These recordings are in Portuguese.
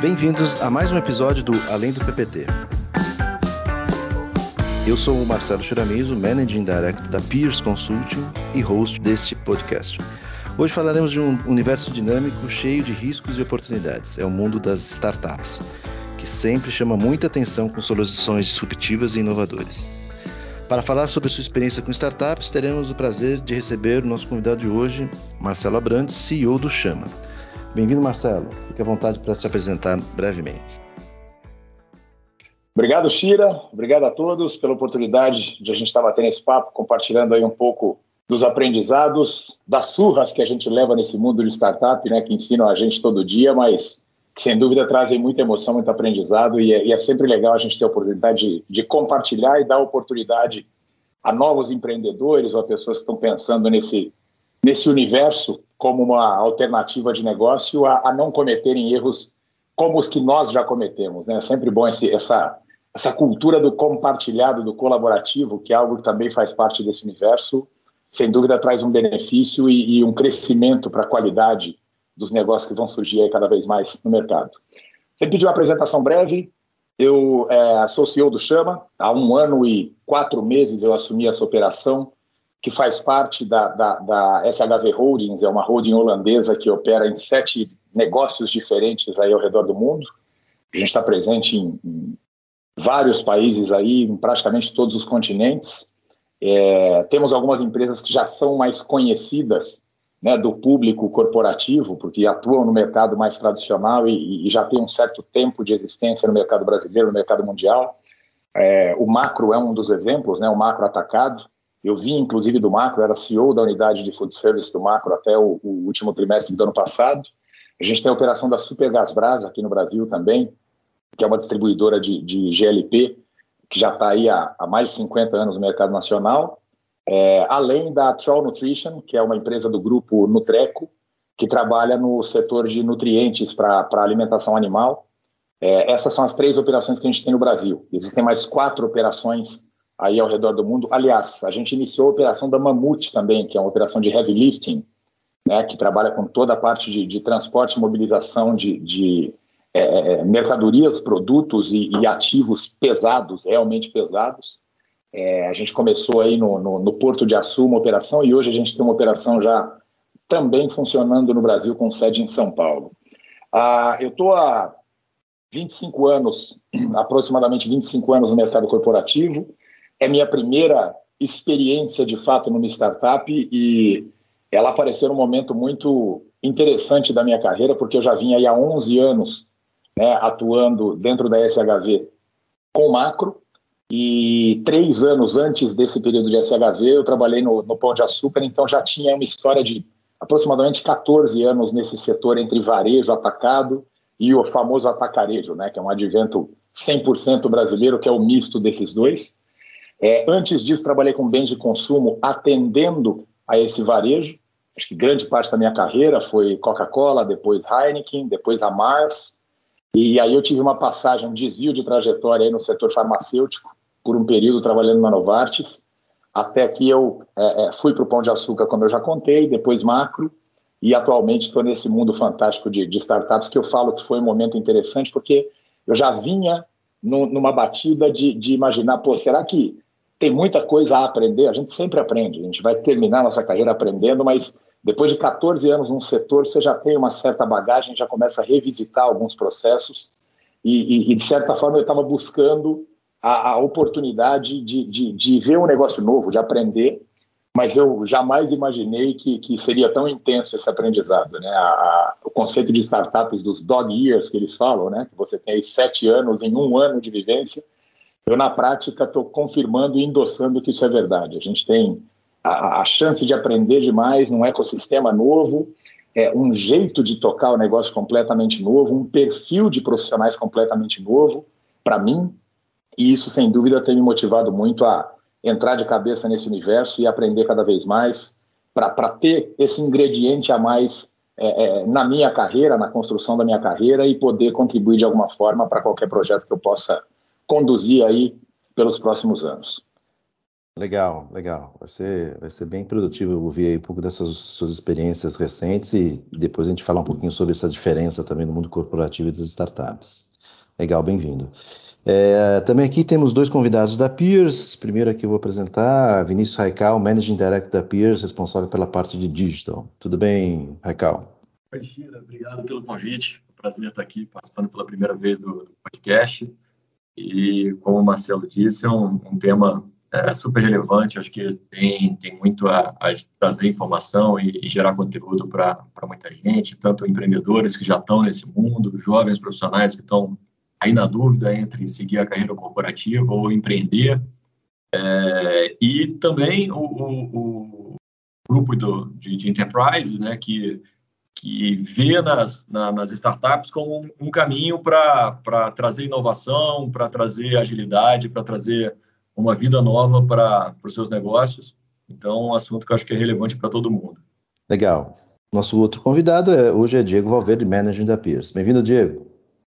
Bem-vindos a mais um episódio do Além do PPT. Eu sou o Marcelo Chiramizo, Managing Director da Peers Consulting e host deste podcast. Hoje falaremos de um universo dinâmico cheio de riscos e oportunidades. É o mundo das startups, que sempre chama muita atenção com soluções disruptivas e inovadoras. Para falar sobre sua experiência com startups, teremos o prazer de receber o nosso convidado de hoje, Marcelo Abrantes, CEO do Chama. Bem-vindo, Marcelo. Fique à vontade para se apresentar brevemente. Obrigado, Shira. Obrigado a todos pela oportunidade de a gente estar batendo esse papo, compartilhando aí um pouco dos aprendizados, das surras que a gente leva nesse mundo de startup, né, que ensinam a gente todo dia, mas que sem dúvida trazem muita emoção, muito aprendizado e é, e é sempre legal a gente ter a oportunidade de, de, compartilhar e dar oportunidade a novos empreendedores ou a pessoas que estão pensando nesse, nesse universo como uma alternativa de negócio a, a não cometerem erros como os que nós já cometemos. Né? É sempre bom esse, essa, essa cultura do compartilhado, do colaborativo, que é algo que também faz parte desse universo, sem dúvida traz um benefício e, e um crescimento para a qualidade dos negócios que vão surgir cada vez mais no mercado. Você pediu uma apresentação breve, eu é, sou CEO do Chama, há um ano e quatro meses eu assumi essa operação, que faz parte da, da, da SHV Holdings, é uma holding holandesa que opera em sete negócios diferentes aí ao redor do mundo. A gente está presente em, em, vários países aí, em praticamente todos os continentes. É, temos algumas empresas que já são mais conhecidas né, do público corporativo, porque atuam no mercado mais tradicional e, e, já tem um certo tempo de existência no mercado brasileiro, no mercado mundial. É, o Macro é um dos exemplos, né, o Macro Atacado. Eu vim, inclusive, do Macro, era CEO da unidade de food service do Macro até o, o último trimestre do ano passado. A gente tem a operação da Super Gasbras aqui no Brasil também, que é uma distribuidora de, de GLP, que já está aí há, há mais de 50 anos no mercado nacional. É, além da Troll Nutrition, que é uma empresa do grupo Nutreco, que trabalha no setor de nutrientes para alimentação animal. É, essas são as três operações que a gente tem no Brasil. Existem mais quatro operações aí ao redor do mundo. Aliás, a gente iniciou a operação da Mamute também, que é uma operação de heavy lifting, né, que trabalha com toda a parte de, de transporte e mobilização de, de é, é mercadorias, produtos e, e ativos pesados, realmente pesados. É, a gente começou aí no, no, no, Porto de Açu uma operação e hoje a gente tem uma operação já também funcionando no Brasil com sede em São Paulo. Ah, eu estou há 25 anos, aproximadamente 25 anos no mercado corporativo. É minha primeira experiência de fato numa startup e ela apareceu num momento muito interessante da minha carreira, porque eu já vinha aí há 11 anos né, atuando dentro da SHV com macro, e três anos antes desse período de SHV, eu trabalhei no, no Pão de Açúcar, então já tinha uma história de aproximadamente 14 anos nesse setor entre varejo, atacado e o famoso atacarejo, né, que é um advento 100% brasileiro, que é o misto desses dois. É, antes disso, trabalhei com bens de consumo atendendo a esse varejo. Acho que grande parte da minha carreira foi Coca-Cola, depois Heineken, depois a Mars. E aí eu tive uma passagem, um desvio de trajetória no setor farmacêutico, por um período trabalhando na Novartis, até que eu é, é, fui para o Pão de Açúcar, como eu já contei, depois Macro, e atualmente estou nesse mundo fantástico de, de, startups, que eu falo que foi um momento interessante, porque eu já vinha no, numa batida de, de imaginar, pô, será que tem muita coisa a aprender? A gente sempre aprende, a gente vai terminar nossa carreira aprendendo, mas depois de 14 anos num setor, você já tem uma certa bagagem, já começa a revisitar alguns processos, e, e, e de certa forma eu estava buscando a, a oportunidade de, de, de, ver um negócio novo, de aprender, mas eu jamais imaginei que, que seria tão intenso esse aprendizado. Né? A, a, o conceito de startups dos dog years que eles falam, né? que você tem aí sete anos em um ano de vivência, eu na prática estou confirmando e endossando que isso é verdade. A gente tem a, a chance de aprender demais num ecossistema novo, é, um jeito de tocar o negócio completamente novo, um perfil de profissionais completamente novo, para mim, e isso, sem dúvida, tem me motivado muito a entrar de cabeça nesse universo e aprender cada vez mais para ter esse ingrediente a mais é, é, na minha carreira, na construção da minha carreira e poder contribuir de alguma forma para qualquer projeto que eu possa conduzir aí pelos próximos anos. Legal, legal. Vai ser, vai ser bem produtivo ouvir aí um pouco dessas suas experiências recentes e depois a gente falar um pouquinho sobre essa diferença também no mundo corporativo e das startups. Legal, bem-vindo. É, também aqui temos dois convidados da Peers. Primeiro aqui eu vou apresentar Vinícius Raical, Managing Director da Peers, responsável pela parte de digital. Tudo bem, Raical? Oi, Chira, obrigado pelo convite. Prazer estar aqui participando pela primeira vez do podcast. E, como o Marcelo disse, é um, um tema é super relevante, acho que tem, tem muito a, a trazer informação e, e gerar conteúdo para muita gente, tanto empreendedores que já estão nesse mundo, jovens profissionais que estão aí na dúvida entre seguir a carreira corporativa ou empreender, é, e também o, o, o grupo do, de, de, enterprise, né, que, que vê nas, na, nas startups como um, um caminho para trazer inovação, para trazer agilidade, para trazer uma vida nova para os seus negócios. Então, é um assunto que eu acho que é relevante para todo mundo. Legal. Nosso outro convidado é, hoje é Diego Valverde, manager da Pierce. Bem-vindo, Diego.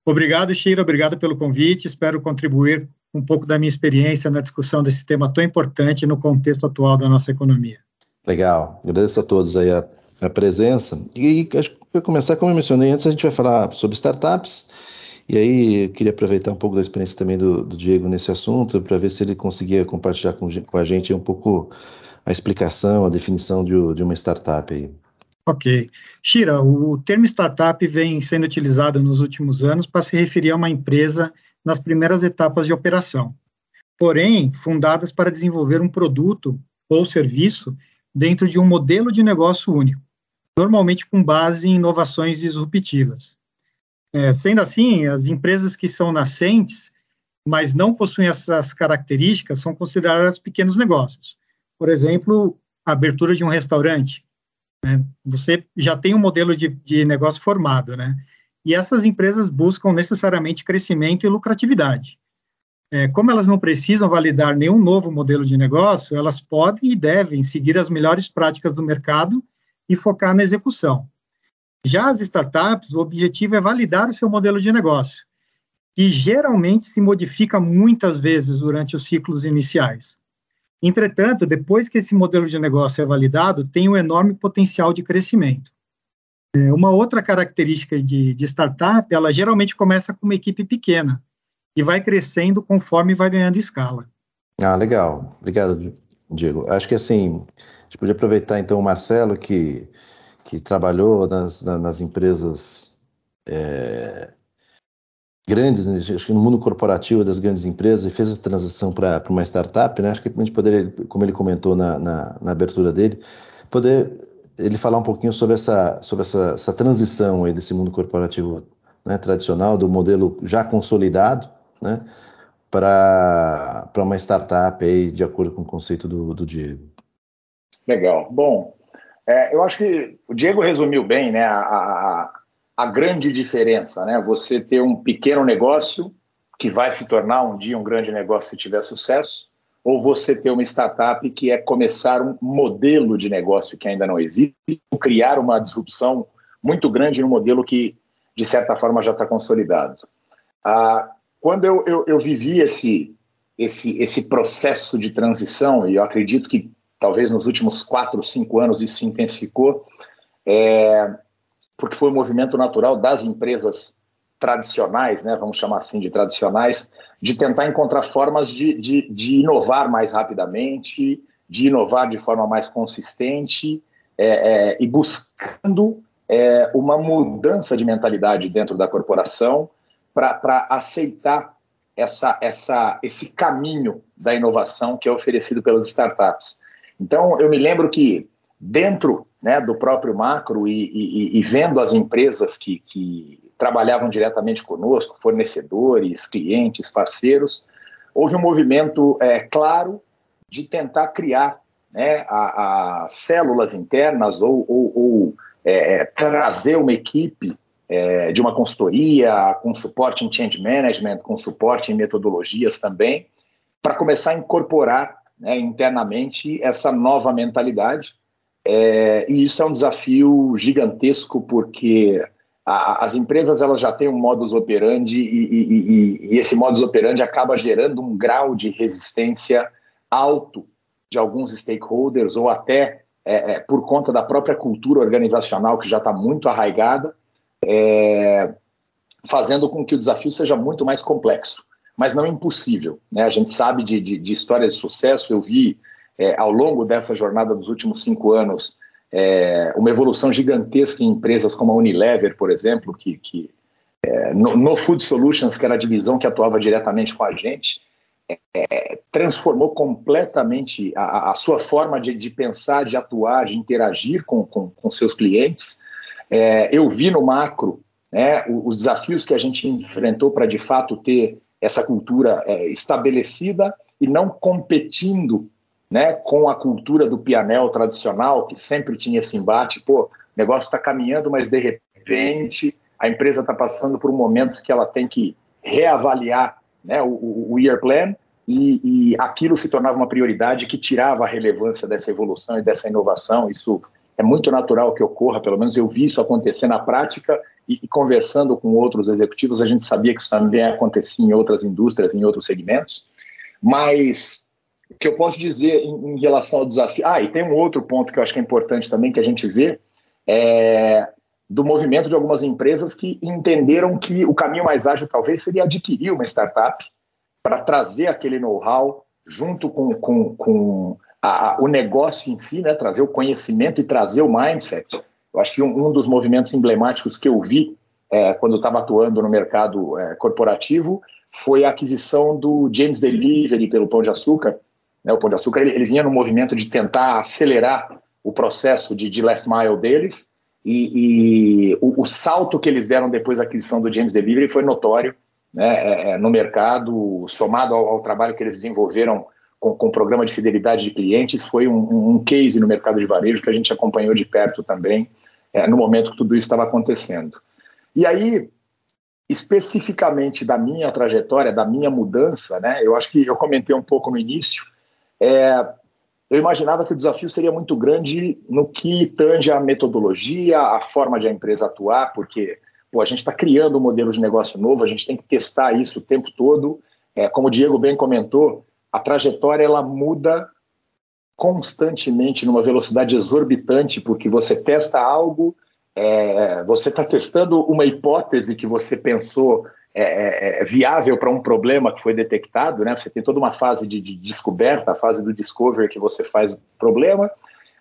Obrigado, Sheila. Obrigado pelo convite. Espero contribuir um pouco da minha experiência na discussão desse tema tão importante no contexto atual da nossa economia. Legal. Agradeço a todos aí a, a presença. E acho que para começar, como eu mencionei antes, a gente vai falar sobre startups e aí, queria aproveitar um pouco da experiência também do, do Diego nesse assunto, para ver se ele conseguia compartilhar com, com, a gente um pouco a explicação, a definição de, de uma startup aí. Ok. Shira, o termo startup vem sendo utilizado nos últimos anos para se referir a uma empresa nas primeiras etapas de operação, porém, fundadas para desenvolver um produto ou serviço dentro de um modelo de negócio único, normalmente com base em inovações disruptivas. É, sendo assim, as empresas que são nascentes, mas não possuem essas características, são consideradas pequenos negócios. Por exemplo, a abertura de um restaurante. Né? Você já tem um modelo de, de negócio formado, né? E essas empresas buscam necessariamente crescimento e lucratividade. É, como elas não precisam validar nenhum novo modelo de negócio, elas podem e devem seguir as melhores práticas do mercado e focar na execução. Já as startups, o objetivo é validar o seu modelo de negócio, que geralmente se modifica muitas vezes durante os ciclos iniciais. Entretanto, depois que esse modelo de negócio é validado, tem um enorme potencial de crescimento. É, uma outra característica de, de startup, ela geralmente começa com uma equipe pequena e vai crescendo conforme vai ganhando escala. Ah, legal. Obrigado, Diego. Acho que assim, gente podia aproveitar então o Marcelo, que que trabalhou nas, nas empresas é, grandes, né, acho que no mundo corporativo das grandes empresas, e fez a transição para uma startup, né? Acho que a gente poderia, como ele comentou na, na, na, abertura dele, poder ele falar um pouquinho sobre essa, sobre essa, essa transição aí desse mundo corporativo né, tradicional, do modelo já consolidado, né? Para uma startup aí, de acordo com o conceito do, do Diego. Legal. Bom, é, eu acho que o Diego resumiu bem né, a, a, a, grande diferença. Né? Você ter um pequeno negócio que vai se tornar um dia um grande negócio se tiver sucesso, ou você ter uma startup que é começar um modelo de negócio que ainda não existe, criar uma disrupção muito grande no modelo que, de certa forma, já está consolidado. Ah, quando eu, eu, eu vivi esse, esse, esse processo de transição, e eu acredito que talvez nos últimos quatro, cinco anos isso se intensificou, é, porque foi um movimento natural das empresas tradicionais, né, vamos chamar assim de tradicionais, de tentar encontrar formas de, de, de inovar mais rapidamente, de inovar de forma mais consistente é, é, e buscando é, uma mudança de mentalidade dentro da corporação para aceitar essa, essa, esse caminho da inovação que é oferecido pelas startups. Então, eu me lembro que dentro né, do próprio macro e, e, e vendo as empresas que, que, trabalhavam diretamente conosco, fornecedores, clientes, parceiros, houve um movimento é, claro de tentar criar né, as células internas ou, ou, ou é, é, trazer uma equipe é, de uma consultoria com suporte em change management, com suporte em metodologias também, para começar a incorporar né, internamente essa nova mentalidade. É, e isso é um desafio gigantesco porque a, as empresas elas já têm um modus operandi e, e, e, e, esse modus operandi acaba gerando um grau de resistência alto de alguns stakeholders ou até é, é, por conta da própria cultura organizacional que já está muito arraigada, é, fazendo com que o desafio seja muito mais complexo, mas não impossível. Né? A gente sabe de, de, de histórias de sucesso, eu vi é, ao longo dessa jornada dos últimos cinco anos é, uma evolução gigantesca em empresas como a Unilever, por exemplo, que, que é, no, no, Food Solutions, que era a divisão que atuava diretamente com a gente, é, transformou completamente a, a sua forma de, de, pensar, de atuar, de interagir com, com, com seus clientes. É, eu vi no macro né, os desafios que a gente enfrentou para, de fato, ter essa cultura é, estabelecida e não competindo né, com a cultura do pianel tradicional, que sempre tinha esse embate, pô, o negócio está caminhando, mas de repente a empresa está passando por um momento que ela tem que reavaliar né, o, o year plan e, e, aquilo se tornava uma prioridade que tirava a relevância dessa evolução e dessa inovação. Isso é muito natural que ocorra, pelo menos eu vi isso acontecer na prática e, conversando com outros executivos, a gente sabia que isso também acontecia em outras indústrias, em outros segmentos. Mas o que eu posso dizer em, em, relação ao desafio. Ah, e tem um outro ponto que eu acho que é importante também que a gente vê é do movimento de algumas empresas que entenderam que o caminho mais ágil talvez seria adquirir uma startup para trazer aquele know-how junto com, com, com a, a, o negócio em si, né, trazer o conhecimento e trazer o mindset. Eu acho que um, um dos movimentos emblemáticos que eu vi é, quando estava atuando no mercado é, corporativo foi a aquisição do James Delivery pelo Pão de Açúcar, né, o Pão de Açúcar ele, ele, vinha no movimento de tentar acelerar o processo de, de last mile deles, e, e o, o, salto que eles deram depois da aquisição do James Delivery foi notório né, é, é no mercado, somado ao, ao, trabalho que eles desenvolveram com, o programa de fidelidade de clientes, foi um, um, case no mercado de varejo que a gente acompanhou de perto também, é, no momento que tudo isso estava acontecendo. E aí, especificamente da minha trajetória, da minha mudança, né, eu acho que eu comentei um pouco no início, é, eu imaginava que o desafio seria muito grande no que tange a metodologia, a forma de a empresa atuar, porque pô, a gente está criando um modelo de negócio novo, a gente tem que testar isso o tempo todo. É, como o Diego bem comentou, a trajetória ela muda constantemente numa velocidade exorbitante, porque você testa algo, é, você está testando uma hipótese que você pensou é, é, é viável para um problema que foi detectado, né? Você tem toda uma fase de, de, descoberta, a fase do discovery que você faz o problema,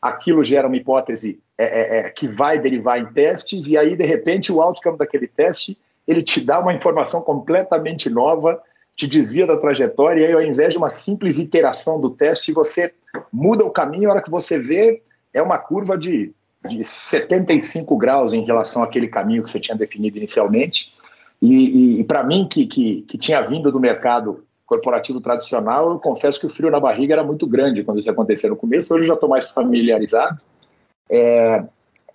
aquilo gera uma hipótese é, é, que vai derivar em testes e aí de repente o outcome daquele teste ele te dá uma informação completamente nova, te desvia da trajetória e aí ao invés de uma simples iteração do teste você muda o caminho, a hora que você vê é uma curva de, de 75 graus em relação àquele caminho que você tinha definido inicialmente. E, e, e para mim, que, que, que tinha vindo do mercado corporativo tradicional, eu confesso que o frio na barriga era muito grande quando isso acontecia no começo, hoje eu já estou mais familiarizado. É,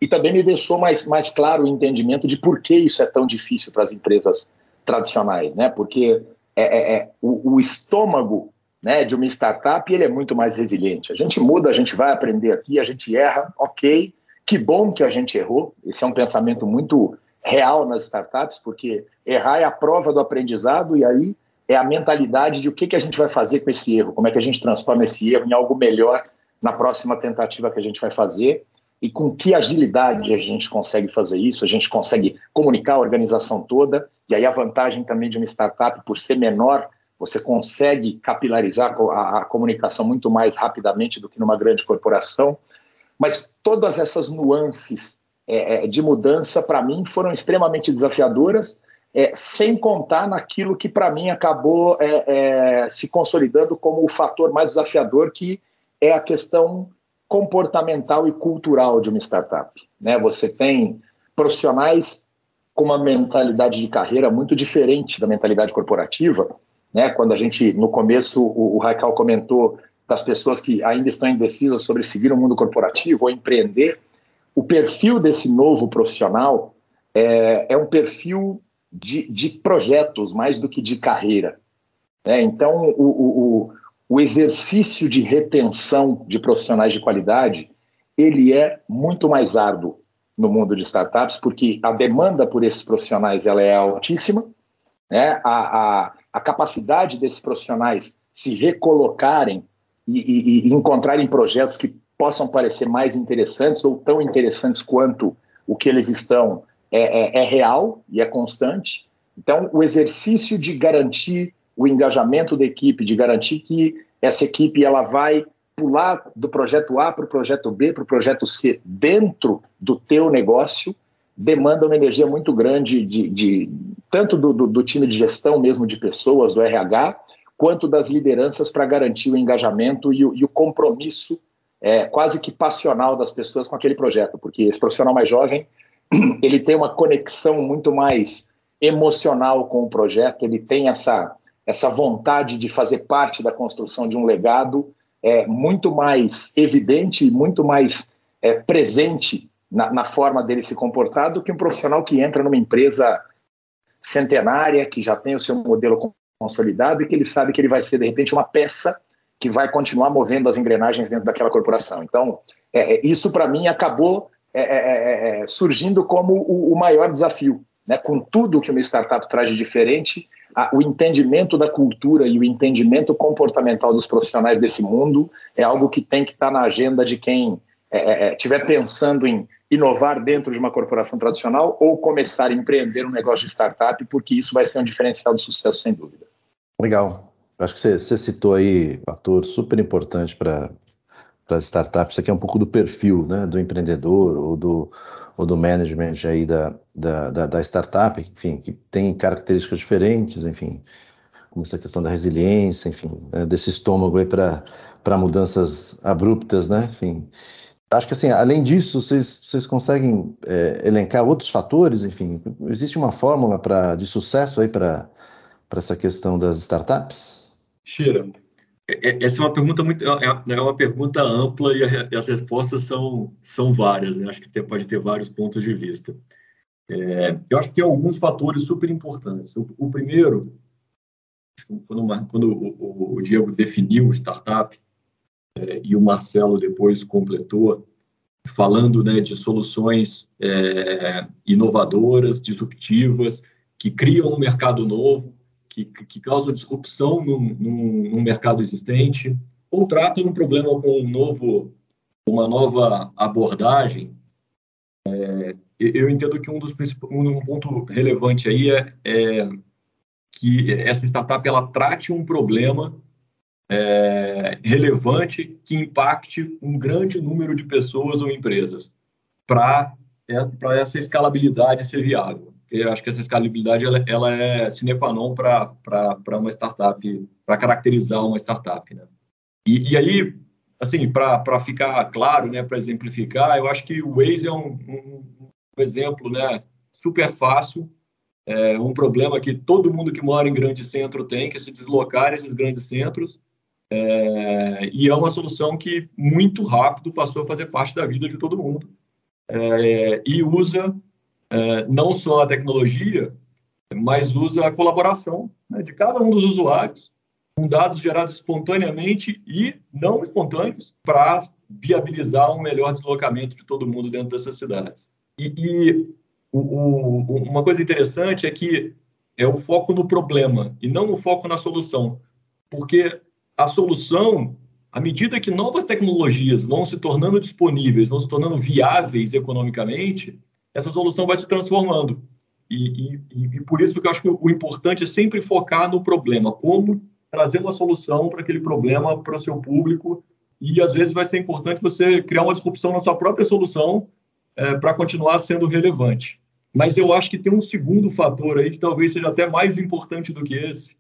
e também me deixou mais, mais claro o entendimento de por que isso é tão difícil para as empresas tradicionais, né? Porque é, é, é, o, o, estômago né, de uma startup ele é muito mais resiliente. A gente muda, a gente vai aprender aqui, a gente erra, ok, que bom que a gente errou. Esse é um pensamento muito real nas startups, porque errar é a prova do aprendizado e aí é a mentalidade de o que, que a gente vai fazer com esse erro, como é que a gente transforma esse erro em algo melhor na próxima tentativa que a gente vai fazer e com que agilidade a gente consegue fazer isso, a gente consegue comunicar a organização toda, e aí a vantagem também de uma startup, por ser menor, você consegue capilarizar a, a comunicação muito mais rapidamente do que numa grande corporação. Mas todas essas nuances é, é, de mudança, para mim, foram extremamente desafiadoras, é, sem contar naquilo que, para mim, acabou é, é, se consolidando como o fator mais desafiador, que é a questão comportamental e cultural de uma startup. Né? Você tem profissionais com uma mentalidade de carreira muito diferente da mentalidade corporativa. Né? Quando a gente, no começo, o, o comentou das pessoas que ainda estão indecisas sobre seguir o mundo corporativo ou empreender, o perfil desse novo profissional é, é um perfil de, de, projetos mais do que de carreira. Né? Então, o, o, o exercício de retenção de profissionais de qualidade ele é muito mais árduo no mundo de startups, porque a demanda por esses profissionais ela é altíssima, né? a, a, a capacidade desses profissionais se recolocarem e, e, e encontrarem projetos que possam parecer mais interessantes ou tão interessantes quanto o que eles estão é, é, é, real e é constante. Então, o exercício de garantir o engajamento da equipe, de garantir que essa equipe ela vai pular do projeto A para o projeto B, para o projeto C, dentro do teu negócio, demanda uma energia muito grande de, de tanto do, do, do, time de gestão mesmo de pessoas, do RH, quanto das lideranças para garantir o engajamento e o, e o compromisso é, quase que passional das pessoas com aquele projeto, porque esse profissional mais jovem ele tem uma conexão muito mais emocional com o projeto, ele tem essa, essa vontade de fazer parte da construção de um legado é, muito mais evidente e muito mais é, presente na, na, forma dele se comportar do que um profissional que entra numa empresa centenária, que já tem o seu modelo consolidado e que ele sabe que ele vai ser, de repente, uma peça que vai continuar movendo as engrenagens dentro daquela corporação. Então, é, é isso para mim acabou é, é, é, surgindo como o, o, maior desafio. Né? Com tudo que uma startup traz de diferente, a, o entendimento da cultura e o entendimento comportamental dos profissionais desse mundo é algo que tem que estar tá na agenda de quem estiver é, pensando em inovar dentro de uma corporação tradicional ou começar a empreender um negócio de startup, porque isso vai ser um diferencial de sucesso, sem dúvida. Legal. Acho que você, você citou aí um fator super importante para as startups, isso aqui é um pouco do perfil né, do empreendedor ou do, ou do management aí da, da, da, da startup, enfim, que tem características diferentes, enfim, como essa questão da resiliência, enfim, né, desse estômago aí para mudanças abruptas, né, enfim. Acho que assim, além disso, vocês, vocês conseguem é, elencar outros fatores, enfim, existe uma fórmula para de sucesso aí para essa questão das startups? Cheira, é, é, essa é uma pergunta muito é, é uma pergunta ampla e, as respostas são, são várias. Né? Acho que pode ter vários pontos de vista. É, eu acho que tem alguns fatores super importantes. O, o primeiro, quando, quando o, o, Diego definiu startup e o Marcelo depois completou, falando né, de soluções é, inovadoras, disruptivas, que criam um mercado novo, que, que causam disrupção no, mercado existente, ou tratam um problema com um novo, uma nova abordagem. É, eu entendo que um dos um ponto relevante aí é, é, que essa startup ela trate um problema é, relevante que impacte um grande número de pessoas ou empresas para é, essa escalabilidade ser viável eu acho que essa escalabilidade ela, ela é sine qua non para uma startup, para caracterizar uma startup. Né? E, e aí, assim, para ficar claro, né, para exemplificar, eu acho que o Waze é um, um, um exemplo né, super fácil, é um problema que todo mundo que mora em grande centro tem, que é se deslocar esses grandes centros, é, e é uma solução que muito rápido passou a fazer parte da vida de todo mundo. É, e usa é, não só a tecnologia, mas usa a colaboração né, de cada um dos usuários, com dados gerados espontaneamente e não espontâneos, para viabilizar um melhor deslocamento de todo mundo dentro dessas cidades. E, e o, o, uma coisa interessante é que é o foco no problema e não o foco na solução, porque a solução, à medida que novas tecnologias vão se tornando disponíveis, vão se tornando viáveis economicamente, essa solução vai se transformando. E, e, e, por isso que eu acho que o importante é sempre focar no problema, como trazer uma solução para aquele problema para o seu público. E às vezes vai ser importante você criar uma disrupção na sua própria solução é, para continuar sendo relevante. Mas eu acho que tem um segundo fator aí que talvez seja até mais importante do que esse.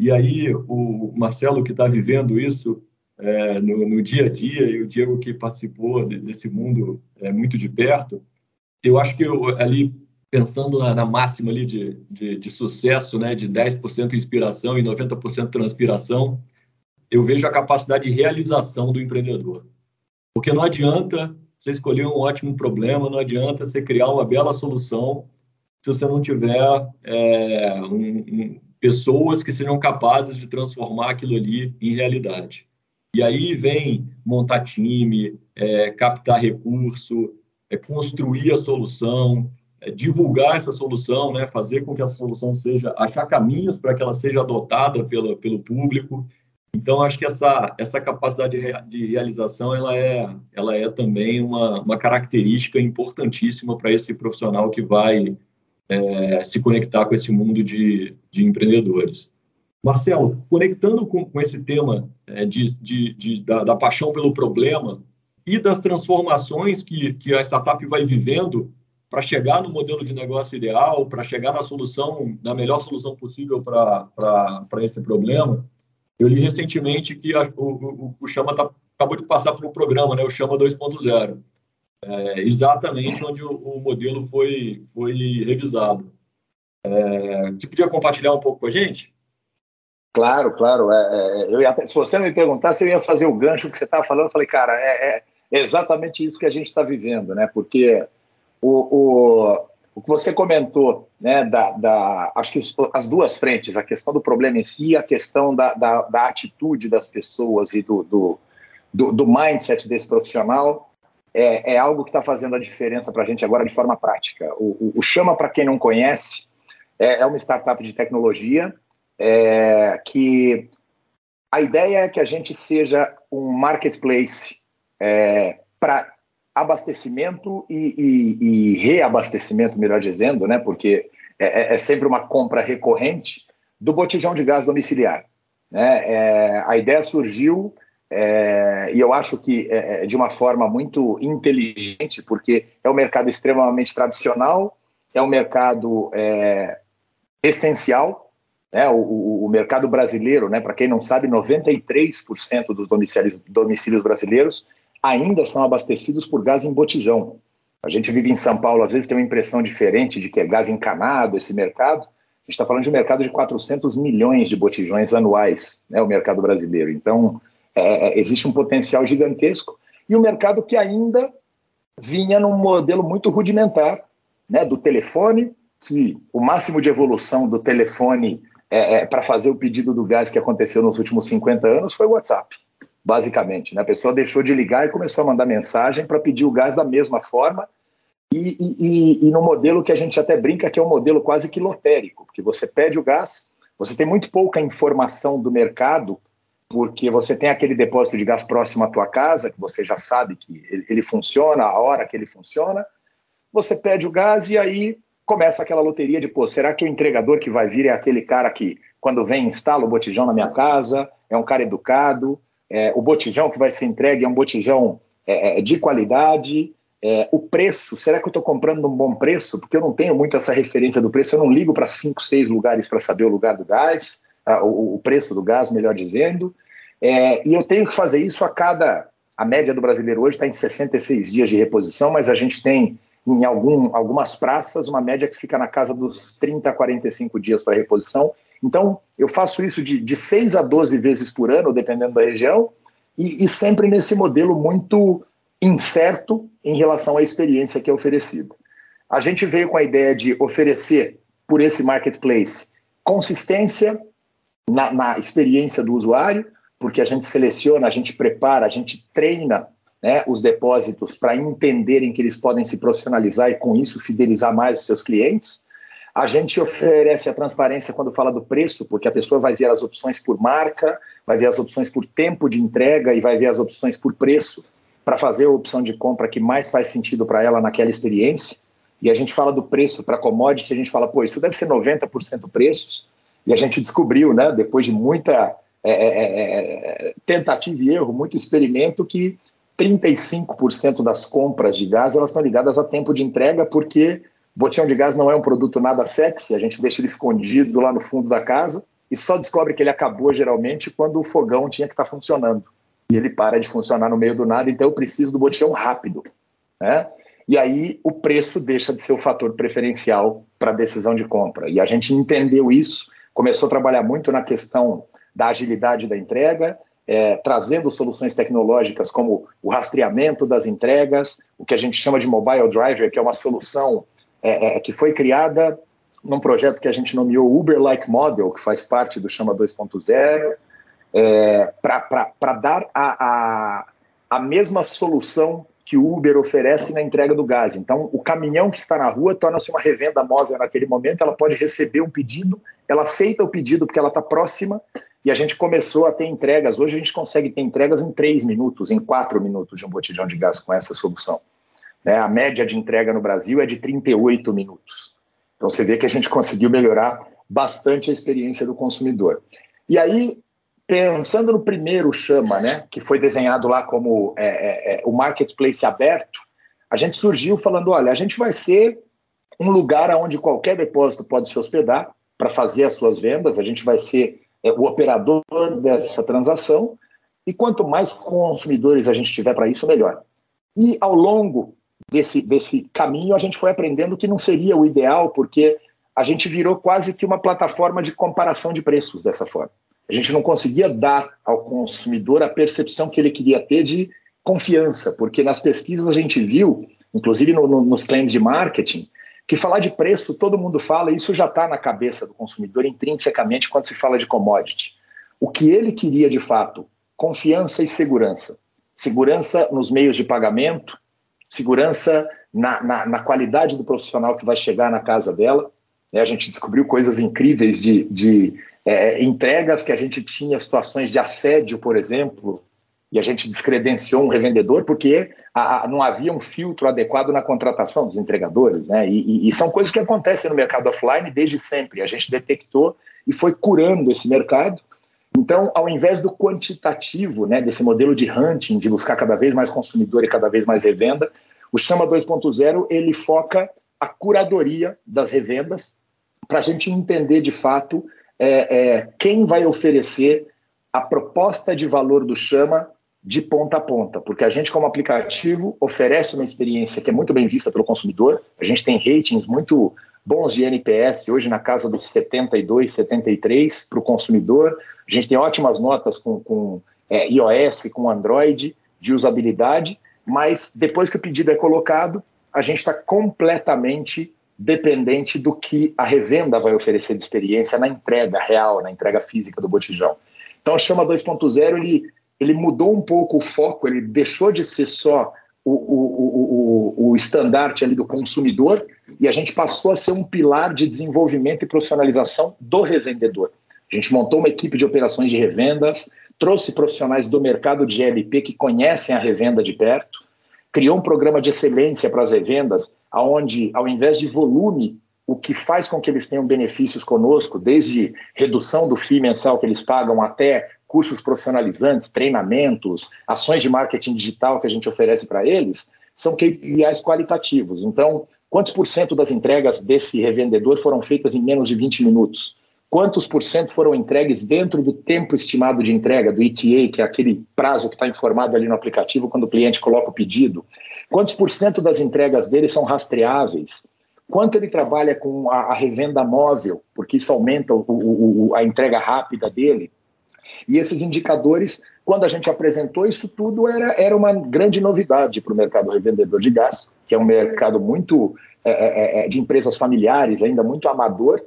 E aí o Marcelo que está vivendo isso é, no, no, dia a dia e o Diego que participou de, desse mundo é, muito de perto, eu acho que eu, ali, pensando na, na máxima ali de, de, de, sucesso, né, de 10% inspiração e 90% transpiração, eu vejo a capacidade de realização do empreendedor. Porque não adianta você escolher um ótimo problema, não adianta você criar uma bela solução se você não tiver é, um, um, pessoas que sejam capazes de transformar aquilo ali em realidade. E aí vem montar time, é, captar recurso, é construir a solução, é divulgar essa solução, né, fazer com que essa solução seja, achar caminhos para que ela seja adotada pelo, pelo público. Então, acho que essa, essa capacidade de realização ela é, ela é também uma, uma característica importantíssima para esse profissional que vai é, se conectar com esse mundo de, de empreendedores. Marcelo, conectando com, com esse tema é, de, de, de da, da, paixão pelo problema e das transformações que, que a startup vai vivendo para chegar no modelo de negócio ideal, para chegar na solução, na melhor solução possível para esse problema, eu li recentemente que a, o, o, o, Chama tá, acabou de passar por um programa, né, o Chama 2.0, é, exatamente onde o, o, modelo foi, foi revisado. É, você podia compartilhar um pouco com a gente? Claro, claro. É, é, eu ia, se você não me perguntasse, eu ia fazer o gancho que você estava falando. Eu falei, cara, é, é, exatamente isso que a gente está vivendo, né? Porque o, o, o que você comentou, né, da, da, acho que as duas frentes, a questão do problema em si, a questão da, da, da atitude das pessoas e do, do, do, do mindset desse profissional, é, é algo que está fazendo a diferença para a gente agora de forma prática. O, o, o Chama, para quem não conhece, é, é, uma startup de tecnologia é, que a ideia é que a gente seja um marketplace é, para abastecimento e, e, e, reabastecimento, melhor dizendo, né? Porque é, é, é, sempre uma compra recorrente do botijão de gás domiciliar. Né? A ideia surgiu é, e eu acho que é, é, de uma forma muito inteligente, porque é um mercado extremamente tradicional, é um mercado essencial. Né? O, o, mercado brasileiro, né? para quem não sabe, 93% dos domicílios, domicílios brasileiros ainda são abastecidos por gás em botijão. A gente vive em São Paulo, às vezes tem uma impressão diferente de que é gás encanado esse mercado. A gente está falando de um mercado de 400 milhões de botijões anuais, né, o mercado brasileiro. Então, é, é, existe um potencial gigantesco e um mercado que ainda vinha num modelo muito rudimentar, né, do telefone, que o máximo de evolução do telefone é, é, para fazer o pedido do gás que aconteceu nos últimos 50 anos foi o WhatsApp basicamente. Né? A pessoa deixou de ligar e começou a mandar mensagem para pedir o gás da mesma forma e, e, e, no modelo que a gente até brinca que é um modelo quase que lotérico, porque você pede o gás, você tem muito pouca informação do mercado, porque você tem aquele depósito de gás próximo à tua casa, que você já sabe que ele, funciona, a hora que ele funciona, você pede o gás e aí começa aquela loteria de, pô, será que o entregador que vai vir é aquele cara que, quando vem, instala o botijão na minha casa, é um cara educado, é, o botijão que vai ser entregue é um botijão é, é de qualidade, é, o preço, será que eu estou comprando num bom preço? Porque eu não tenho muito essa referência do preço, eu não ligo para cinco, seis lugares para saber o lugar do gás, o, preço do gás, melhor dizendo, é, e eu tenho que fazer isso a cada. A média do brasileiro hoje está em 66 dias de reposição, mas a gente tem em algum, algumas praças uma média que fica na casa dos 30 a 45 dias para reposição. Então, eu faço isso de, de 6 a 12 vezes por ano, dependendo da região, e, e sempre nesse modelo muito incerto em relação à experiência que é oferecida. A gente veio com a ideia de oferecer, por esse marketplace, consistência na, na experiência do usuário, porque a gente seleciona, a gente prepara, a gente treina né, os depósitos para entenderem que eles podem se profissionalizar e, com isso, fidelizar mais os seus clientes. A gente oferece a transparência quando fala do preço, porque a pessoa vai ver as opções por marca, vai ver as opções por tempo de entrega e vai ver as opções por preço para fazer a opção de compra que mais faz sentido para ela naquela experiência. E a gente fala do preço para commodity, a gente fala, pô, isso deve ser 90% preços. E a gente descobriu, né, depois de muita é, é, é, é tentativa e erro, muito experimento, que 35% das compras de gás elas estão ligadas a tempo de entrega, porque Botijão de gás não é um produto nada sexy, a gente deixa ele escondido lá no fundo da casa e só descobre que ele acabou geralmente quando o fogão tinha que estar tá funcionando. E ele para de funcionar no meio do nada, então eu preciso do botijão rápido. Né? E aí o preço deixa de ser o fator preferencial para a decisão de compra. E a gente entendeu isso, começou a trabalhar muito na questão da agilidade da entrega, é, trazendo soluções tecnológicas como o rastreamento das entregas, o que a gente chama de mobile driver, que é uma solução é, é, que foi criada num projeto que a gente nomeou Uber-like Model, que faz parte do Chama 2.0, é, para dar a, a, a mesma solução que o Uber oferece na entrega do gás. Então, o caminhão que está na rua torna-se uma revenda móvel naquele momento, ela pode receber um pedido, ela aceita o pedido porque ela está próxima, e a gente começou a ter entregas. Hoje a gente consegue ter entregas em três minutos, em quatro minutos de um botijão de gás com essa solução. Né? A média de entrega no Brasil é de 38 minutos. Então você vê que a gente conseguiu melhorar bastante a experiência do consumidor. E aí, pensando no primeiro chama, né, que foi desenhado lá como é, é, é, o marketplace aberto, a gente surgiu falando: olha, a gente vai ser um lugar onde qualquer depósito pode se hospedar para fazer as suas vendas, a gente vai ser é, o operador dessa transação, e quanto mais consumidores a gente tiver para isso, melhor. E ao longo desse, desse caminho, a gente foi aprendendo que não seria o ideal, porque a gente virou quase que uma plataforma de comparação de preços dessa forma. A gente não conseguia dar ao consumidor a percepção que ele queria ter de confiança, porque nas pesquisas a gente viu, inclusive no, no, nos claims de marketing, que falar de preço todo mundo fala, e isso já está na cabeça do consumidor intrinsecamente quando se fala de commodity. O que ele queria de fato, confiança e segurança. Segurança nos meios de pagamento, segurança na, na, na qualidade do profissional que vai chegar na casa dela. É, a gente descobriu coisas incríveis de, de é, entregas que a gente tinha situações de assédio, por exemplo, e a gente descredenciou um revendedor porque a, a, não havia um filtro adequado na contratação dos entregadores, né? E, e, e, são coisas que acontecem no mercado offline desde sempre. A gente detectou e foi curando esse mercado. Então, ao invés do quantitativo, né, desse modelo de hunting, de buscar cada vez mais consumidor e cada vez mais revenda, o Chama 2.0 ele foca a curadoria das revendas para a gente entender de fato é, é, quem vai oferecer a proposta de valor do Chama de ponta a ponta, porque a gente, como aplicativo, oferece uma experiência que é muito bem vista pelo consumidor. A gente tem ratings muito bons de NPS, hoje na casa dos 72, 73 para o consumidor. A gente tem ótimas notas com, com é, iOS, com Android, de usabilidade, mas depois que o pedido é colocado, a gente está completamente dependente do que a revenda vai oferecer de experiência na entrega real, na entrega física do botijão. Então, o Chama 2.0 ele ele mudou um pouco o foco, ele deixou de ser só o, o, o, o estandarte ali do consumidor e a gente passou a ser um pilar de desenvolvimento e profissionalização do revendedor. A gente montou uma equipe de operações de revendas, trouxe profissionais do mercado de GLP que conhecem a revenda de perto, criou um programa de excelência para as revendas, aonde ao invés de volume, o que faz com que eles tenham benefícios conosco, desde redução do FII mensal que eles pagam até cursos profissionalizantes, treinamentos, ações de marketing digital que a gente oferece para eles, são KPIs qualitativos. Então, quantos por cento das entregas desse revendedor foram feitas em menos de 20 minutos? Quantos por cento foram entregues dentro do tempo estimado de entrega, do ETA, que é aquele prazo que está informado ali no aplicativo quando o cliente coloca o pedido? Quantos por cento das entregas dele são rastreáveis? Quanto ele trabalha com a, a revenda móvel, porque isso aumenta o, o, a entrega rápida dele? E esses indicadores, quando a gente apresentou isso tudo, era, era uma grande novidade para o mercado revendedor de gás, que é um mercado muito é, é, é, de empresas familiares, ainda muito amador,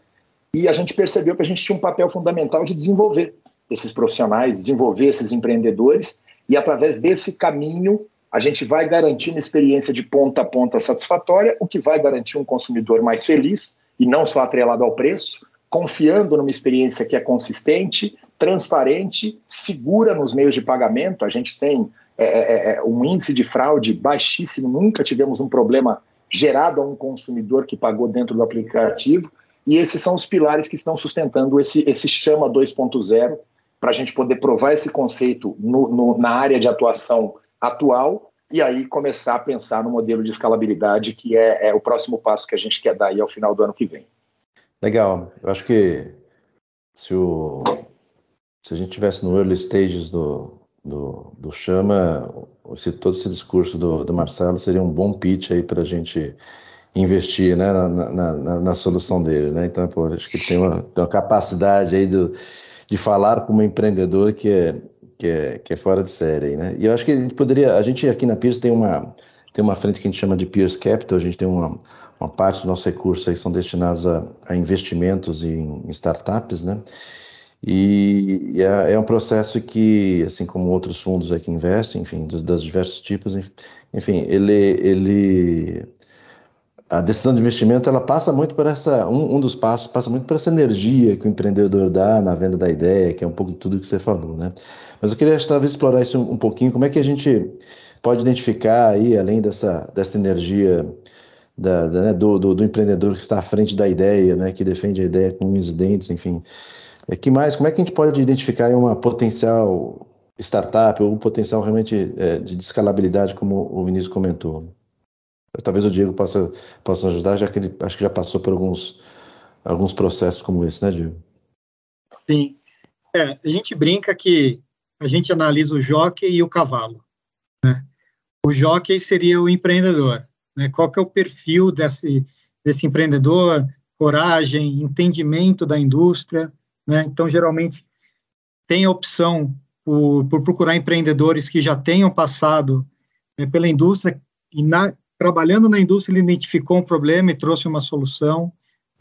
e a gente percebeu que a gente tinha um papel fundamental de desenvolver esses profissionais, desenvolver esses empreendedores, e através desse caminho a gente vai garantir uma experiência de ponta a ponta satisfatória, o que vai garantir um consumidor mais feliz, e não só atrelado ao preço, confiando numa experiência que é consistente, transparente, segura nos meios de pagamento. A gente tem é, é, é, um índice de fraude baixíssimo, nunca tivemos um problema gerado a um consumidor que pagou dentro do aplicativo. E esses são os pilares que estão sustentando esse, esse chama 2.0 para a gente poder provar esse conceito no, no, na área de atuação atual e aí começar a pensar no modelo de escalabilidade que é, é o próximo passo que a gente quer dar aí ao final do ano que vem. Legal. Eu acho que se o, se a gente tivesse no early stages do, do, do Chama, se todo esse discurso do, do Marcelo seria um bom pitch aí para a gente investir né, na, na, na, na, solução dele. Né? Então, pô, acho que tem uma, tem uma capacidade aí do, de falar como empreendedor que é, que é, que é fora de série. Né? E eu acho que a gente poderia, a gente aqui na Pierce tem uma, tem uma frente que a gente chama de Pierce Capital, a gente tem uma, uma parte dos nossos recursos aí que são destinados a, a investimentos em, em startups, né? E é, é, um processo que, assim como outros fundos aqui investem, enfim, dos, dos diversos tipos, enfim, ele, ele a decisão de investimento ela passa muito por essa um, um, dos passos passa muito por essa energia que o empreendedor dá na venda da ideia que é um pouco tudo que você falou né? Mas eu queria talvez explorar isso um, um pouquinho como é que a gente pode identificar aí além dessa dessa energia da, da, né, do, do, do, empreendedor que está à frente da ideia né que defende a ideia com unhas e dentes enfim é que mais como é que a gente pode identificar uma potencial startup ou um potencial realmente é, de escalabilidade como o Vinícius comentou Talvez o Diego possa, possa ajudar, já que ele acho que já passou por alguns, alguns processos como esse, né, Diego? Sim. É, a gente brinca que a gente analisa o jockey e o cavalo. Né? O jockey seria o empreendedor. Né? Qual que é o perfil desse, desse empreendedor? Coragem, entendimento da indústria. Né? Então, geralmente, tem a opção por, por procurar empreendedores que já tenham passado né, pela indústria e na, trabalhando na indústria, ele identificou um problema e trouxe uma solução,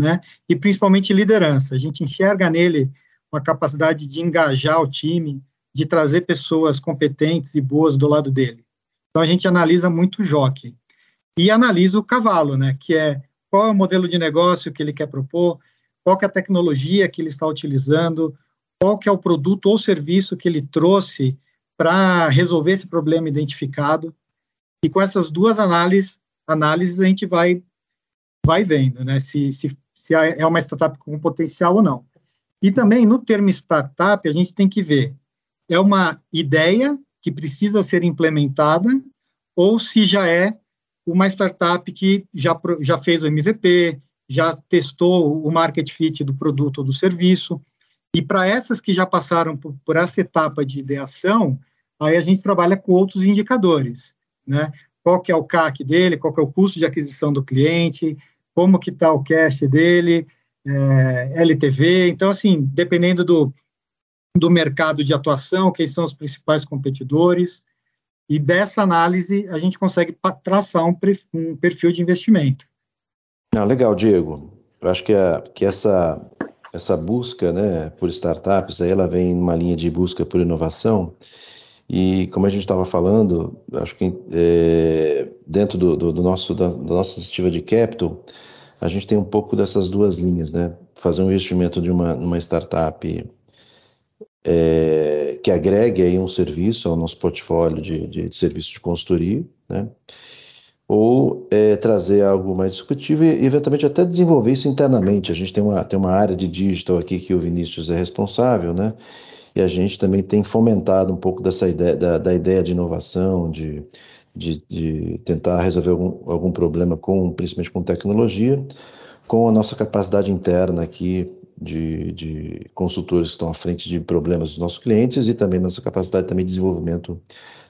né? E principalmente liderança. A gente enxerga nele uma capacidade de engajar o time, de trazer pessoas competentes e boas do lado dele. Então a gente analisa muito o jockey e analisa o cavalo, né? Que é qual é o modelo de negócio que ele quer propor, qual é a tecnologia que ele está utilizando, qual que é o produto ou serviço que ele trouxe para resolver esse problema identificado. E com essas duas análises, análises a gente vai, vai vendo né, se, se, se é uma startup com potencial ou não. E também, no termo startup, a gente tem que ver, é uma ideia que precisa ser implementada ou se já é uma startup que já, já fez o MVP, já testou o market fit do produto ou do serviço. E para essas que já passaram por, por, essa etapa de ideação, aí a gente trabalha com outros indicadores né? Qual que é o CAC dele, qual que é o custo de aquisição do cliente, como que está o cash dele, é, LTV. Então, assim, dependendo do, do mercado de atuação, quem são os principais competidores, e dessa análise a gente consegue traçar um, um perfil de investimento. Não, legal, Diego. Eu acho que, a, que essa, essa busca né, por startups, aí ela vem numa linha de busca por inovação, e como a gente estava falando, acho que é, dentro do, do, do, nosso, da, da nossa iniciativa de capital, a gente tem um pouco dessas duas linhas, né? Fazer um investimento de uma, uma startup é, que agregue aí um serviço ao nosso portfólio de, de, de serviço de consultoria, né? Ou é, trazer algo mais discutível e, eventualmente, até desenvolver isso internamente. A gente tem uma, tem uma área de digital aqui que o Vinícius é responsável, né? e a gente também tem fomentado um pouco dessa ideia, da, da ideia de inovação, de, de, de, tentar resolver algum, algum problema, com, principalmente com tecnologia, com a nossa capacidade interna aqui de, de consultores que estão à frente de problemas dos nossos clientes e também nossa capacidade também de desenvolvimento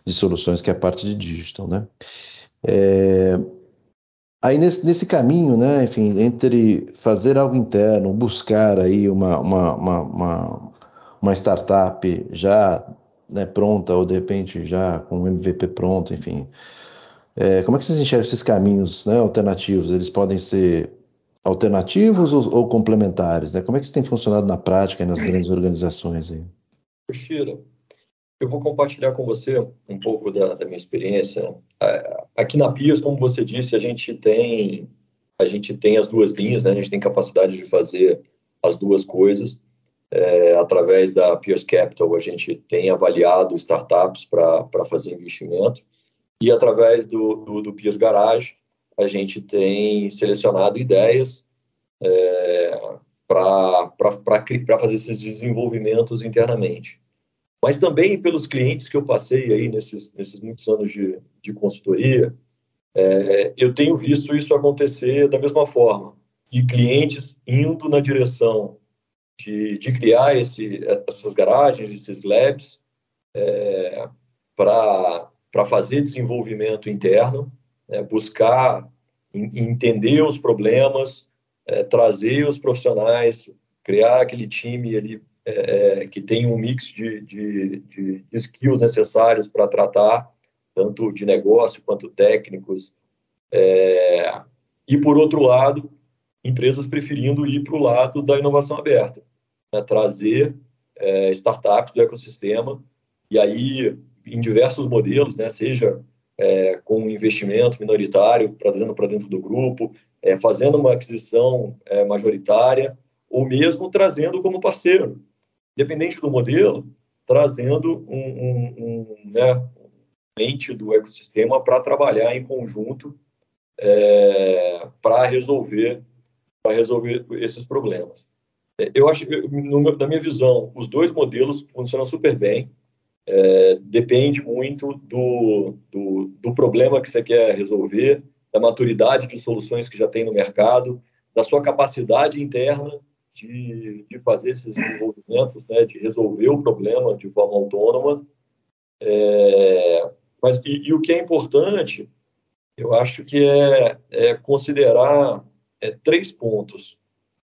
de soluções, que é a parte de digital, né? É, aí nesse, nesse caminho, né, enfim, entre fazer algo interno, buscar aí uma, uma, uma, uma uma startup já né, pronta ou de repente já com um MVP pronto, enfim. É, como é que vocês enxergam esses caminhos né, alternativos? Eles podem ser alternativos ou, ou, complementares? Né? Como é que isso tem funcionado na prática e nas grandes organizações? Aí? Xira, eu vou compartilhar com você um pouco da, da minha experiência. Aqui na Pias, como você disse, a gente tem a gente tem as duas linhas, né? a gente tem capacidade de fazer as duas coisas. É, através da Pierce Capital, a gente tem avaliado startups para fazer investimento. E através do, do, do Garage, a gente tem selecionado ideias é, para fazer esses desenvolvimentos internamente. Mas também pelos clientes que eu passei aí nesses, nesses muitos anos de, de consultoria, é, eu tenho visto isso acontecer da mesma forma. E clientes indo na direção de, de criar esse, essas garagens, esses labs, é, para fazer desenvolvimento interno, né, buscar entender os problemas, é, trazer os profissionais, criar aquele time ali é, é que tem um mix de, de, de skills necessários para tratar, tanto de negócio quanto técnicos. É, e, por outro lado, empresas preferindo ir para o lado da inovação aberta né, trazer é, startups do ecossistema e aí em diversos modelos, né, seja é, com investimento minoritário trazendo para dentro do grupo, é, fazendo uma aquisição é, majoritária, ou mesmo trazendo como parceiro. Independente do modelo, trazendo um, um, um né, ente do ecossistema para trabalhar em conjunto é, para resolver para resolver esses problemas. É, eu acho que, na minha visão, os dois modelos funcionam super bem. É, depende muito do, do, do, problema que você quer resolver, da maturidade de soluções que já tem no mercado, da sua capacidade interna de, de fazer esses desenvolvimentos, né, de resolver o problema de forma autônoma. É, mas, e, e, o que é importante, eu acho que é, é considerar é, três pontos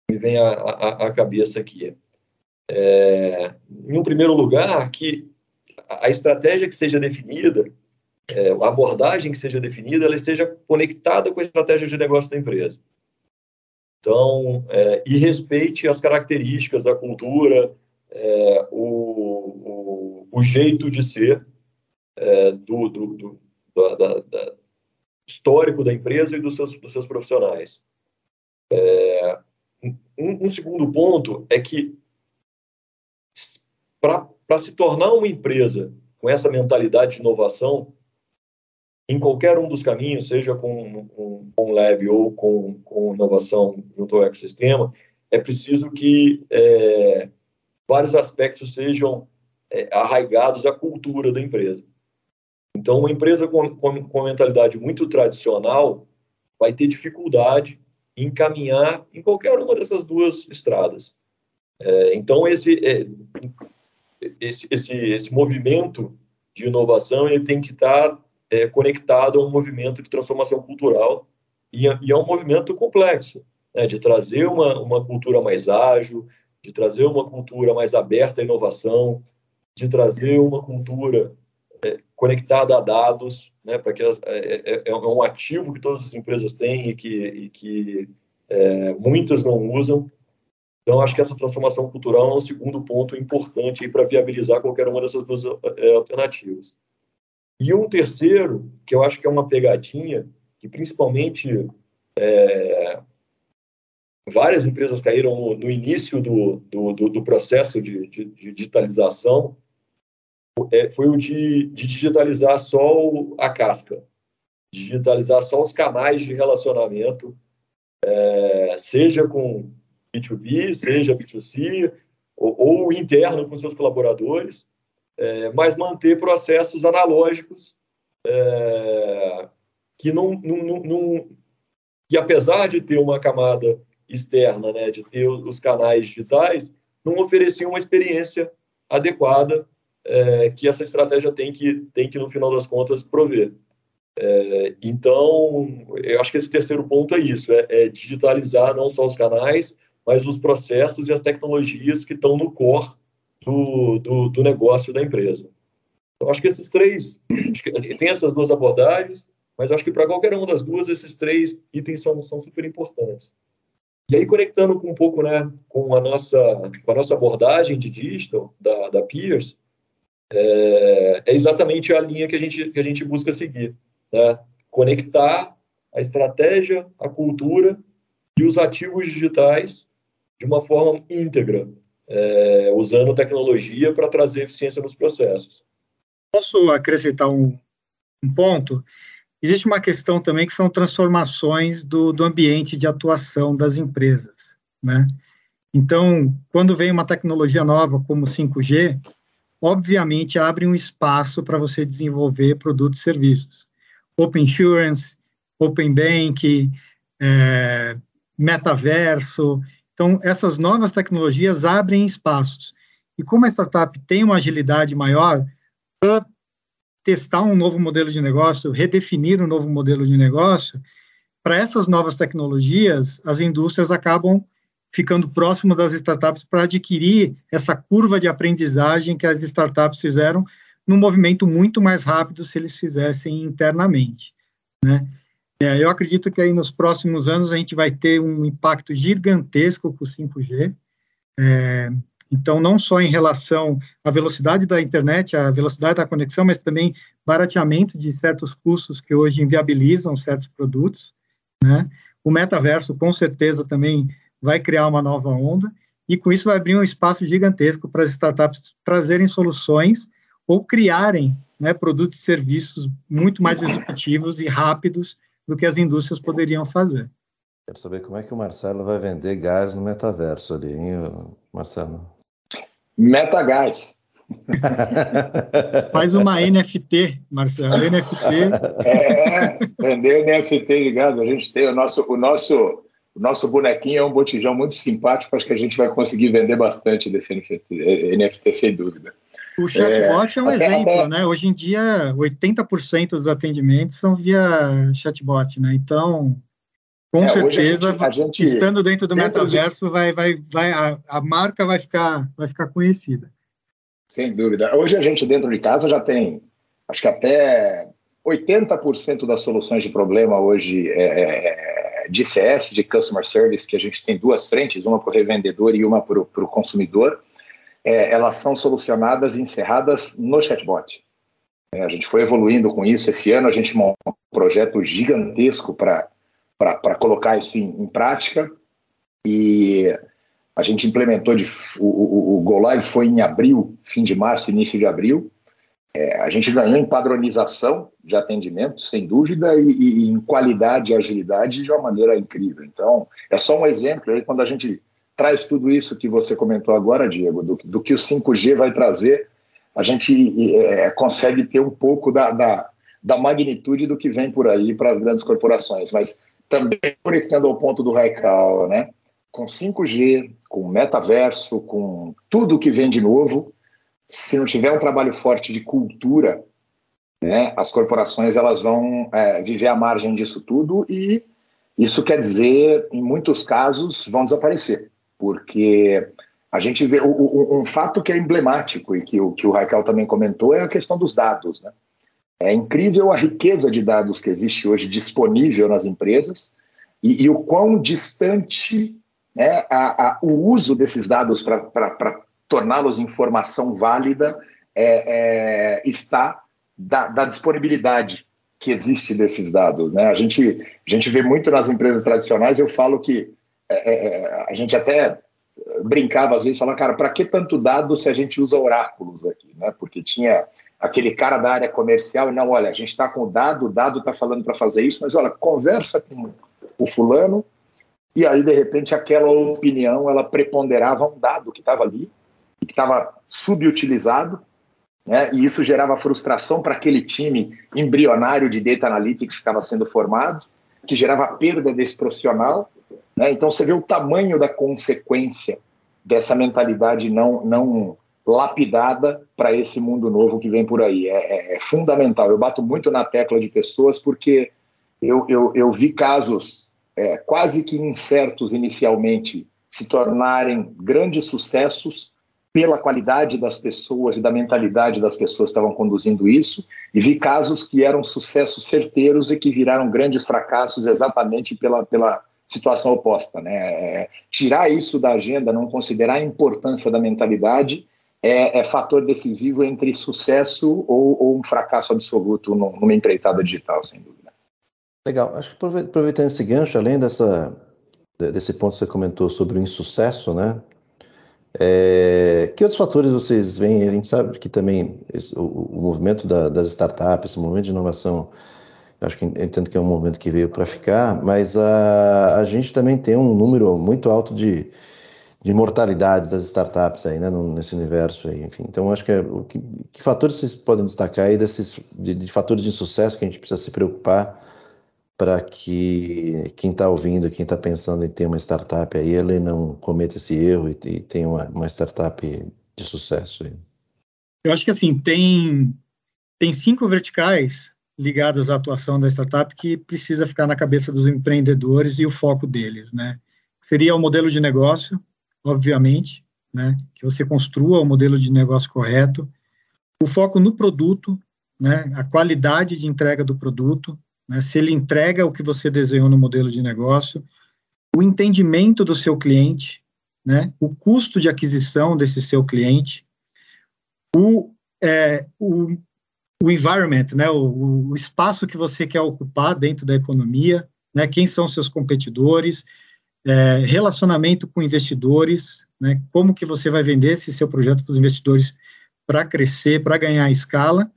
que me vem à, cabeça aqui. É, em um primeiro lugar, que a estratégia que seja definida, é, a abordagem que seja definida, ela esteja conectada com a estratégia de negócio da empresa. Então, é, e respeite as características, a cultura, é, o, o, o, jeito de ser é, do, do, do da, da, histórico da empresa e dos seus, dos seus profissionais. É, um, um, segundo ponto é que, para se tornar uma empresa com essa mentalidade de inovação, em qualquer um dos caminhos, seja com, com, com lab ou com, com inovação junto ao ecossistema, é preciso que é, vários aspectos sejam é, arraigados à cultura da empresa. Então, uma empresa com, com, com mentalidade muito tradicional vai ter dificuldade em caminhar em qualquer uma dessas duas estradas. É, então, esse, é, esse, esse, esse movimento de inovação ele tem que estar é, conectado a um movimento de transformação cultural e, e é um movimento complexo, né, de trazer uma, uma cultura mais ágil, de trazer uma cultura mais aberta à inovação, de trazer uma cultura é, conectada a dados, né, para que é, é, é, um ativo que todas as empresas têm e que, e que é, muitas não usam. Então, acho que essa transformação cultural é um segundo ponto importante para viabilizar qualquer uma dessas duas é, alternativas. E um terceiro, que eu acho que é uma pegadinha, que principalmente é, várias empresas caíram no, no início do, do, do processo de, de, de digitalização, é, foi o de, de digitalizar só o, a casca, digitalizar só os canais de relacionamento, é, seja com B2B, seja B2C, ou, ou interno com seus colaboradores, é, mas manter processos analógicos é, que não, não, não, que apesar de ter uma camada externa, né, de ter os canais digitais, não ofereciam uma experiência adequada é, que essa estratégia tem que, tem que, no final das contas, prover. É, então, eu acho que esse terceiro ponto é isso, é, é, digitalizar não só os canais, mas os processos e as tecnologias que estão no core do, do, do negócio da empresa. Então, acho que esses três, tem essas duas abordagens, mas acho que para qualquer uma das duas, esses três itens são, são super importantes. E aí, conectando com um pouco né, com, a nossa, com a nossa abordagem de digital da, da Peers, é, é, exatamente a linha que a gente, que a gente busca seguir. Né? Conectar a estratégia, a cultura e os ativos digitais de uma forma íntegra, é, usando tecnologia para trazer eficiência nos processos. Posso acrescentar um, um, ponto? Existe uma questão também que são transformações do, do ambiente de atuação das empresas, né? Então, quando vem uma tecnologia nova como 5G, obviamente abre um espaço para você desenvolver produtos e serviços. Open Insurance, Open Bank, é, metaverso, então, essas novas tecnologias abrem espaços. E como a startup tem uma agilidade maior, para testar um novo modelo de negócio, redefinir um novo modelo de negócio, para essas novas tecnologias, as indústrias acabam ficando próximo das startups para adquirir essa curva de aprendizagem que as startups fizeram num movimento muito mais rápido se eles fizessem internamente, né? É, eu acredito que aí nos próximos anos a gente vai ter um impacto gigantesco com o 5G. É, então, não só em relação à velocidade da internet, à velocidade da conexão, mas também barateamento de certos custos que hoje inviabilizam certos produtos, né? O metaverso, com certeza, também vai criar uma nova onda, e com isso vai abrir um espaço gigantesco para as startups trazerem soluções ou criarem né, produtos e serviços muito mais executivos e rápidos do que as indústrias poderiam fazer. Quero saber como é que o Marcelo vai vender gás no metaverso ali, hein, Marcelo? Metagás. Faz uma NFT, Marcelo. NFT. É, vender NFT de gás. A gente tem o nosso, o nosso, o nosso bonequinho é um botijão muito simpático. Acho que a gente vai conseguir vender bastante desse NFT, NFT sem dúvida. O chatbot é, é um exemplo, até... né? Hoje em dia, 80% dos atendimentos são via chatbot, né? Então, com é, certeza, a gente, a gente, estando dentro do dentro metaverso, de... vai, vai, vai, a, a, marca vai ficar, vai ficar conhecida. Sem dúvida. Hoje a gente dentro de casa já tem, acho que até 80% das soluções de problema hoje é, é, é de CS, de Customer Service, que a gente tem duas frentes, uma para o revendedor e uma para o consumidor, é, elas são solucionadas e encerradas no chatbot. É, a gente foi evoluindo com isso. Esse ano a gente montou um projeto gigantesco para colocar isso em, em, prática. E a gente implementou, de, o, o, o Go Live foi em abril, fim de março, início de abril. É, a gente ganhou em padronização de atendimento, sem dúvida, e, e, em qualidade e agilidade de uma maneira incrível. Então, é só um exemplo. Aí, quando a gente traz tudo isso que você comentou agora, Diego, do, do que o 5G vai trazer, a gente é, consegue ter um pouco da, da, da magnitude do que vem por aí para as grandes corporações. Mas também conectando ao ponto do Raikal, né? Com 5G, com metaverso, com tudo que vem de novo, se não tiver um trabalho forte de cultura, né, as corporações elas vão é, viver à margem disso tudo e isso quer dizer, em muitos casos, vão desaparecer, porque a gente vê um fato que é emblemático e que o que o Raquel também comentou é a questão dos dados, né? É incrível a riqueza de dados que existe hoje disponível nas empresas e, e o quão distante né, a, a, o uso desses dados para torná-los informação válida é, é, está da, da, disponibilidade que existe desses dados. Né? A, gente, a gente vê muito nas empresas tradicionais, eu falo que é, é, é a gente até brincava às vezes, falava, cara, para que tanto dado se a gente usa oráculos aqui? Né? Porque tinha aquele cara da área comercial, e não, olha, a gente está com o dado, o dado está falando para fazer isso, mas olha, conversa com o fulano, e aí, de repente, aquela opinião, ela preponderava um dado que estava ali, que estava subutilizado, né? e isso gerava frustração para aquele time embrionário de data analytics que estava sendo formado, que gerava perda desse profissional, né? Então você vê o tamanho da consequência dessa mentalidade não, não lapidada para esse mundo novo que vem por aí. É, é, é, fundamental. Eu bato muito na tecla de pessoas porque eu, eu, eu vi casos é, quase que incertos inicialmente se tornarem grandes sucessos pela qualidade das pessoas e da mentalidade das pessoas que estavam conduzindo isso, e vi casos que eram sucessos certeiros e que viraram grandes fracassos exatamente pela, pela situação oposta. Né? É, tirar isso da agenda, não considerar a importância da mentalidade, é, é fator decisivo entre sucesso ou, ou um fracasso absoluto numa empreitada digital, sem dúvida. Legal. Acho que aproveitando esse gancho, além dessa, desse ponto que você comentou sobre o insucesso, né? É, que outros fatores vocês veem? A gente sabe que também esse, o, o, movimento da, das startups, o movimento de inovação acho que entendo que é um movimento que veio para ficar, mas a, a gente também tem um número muito alto de, de mortalidades das startups aí, né, nesse universo aí, enfim. Então, acho que, é, que, que fatores vocês podem destacar aí desses de, de, fatores de sucesso que a gente precisa se preocupar para que quem está ouvindo, quem está pensando em ter uma startup aí, ele não cometa esse erro e, e tenha uma, uma startup de sucesso aí. Eu acho que assim tem tem cinco verticais ligadas à atuação da startup que precisa ficar na cabeça dos empreendedores e o foco deles, né? Seria o modelo de negócio, obviamente, né? Que você construa o modelo de negócio correto, o foco no produto, né? A qualidade de entrega do produto, né? Se ele entrega o que você desenhou no modelo de negócio, o entendimento do seu cliente, né? O custo de aquisição desse seu cliente, o, é, o o environment, né, o, o, espaço que você quer ocupar dentro da economia, né, quem são seus competidores, é, relacionamento com investidores, né, como que você vai vender esse seu projeto para os investidores para crescer, para ganhar escala,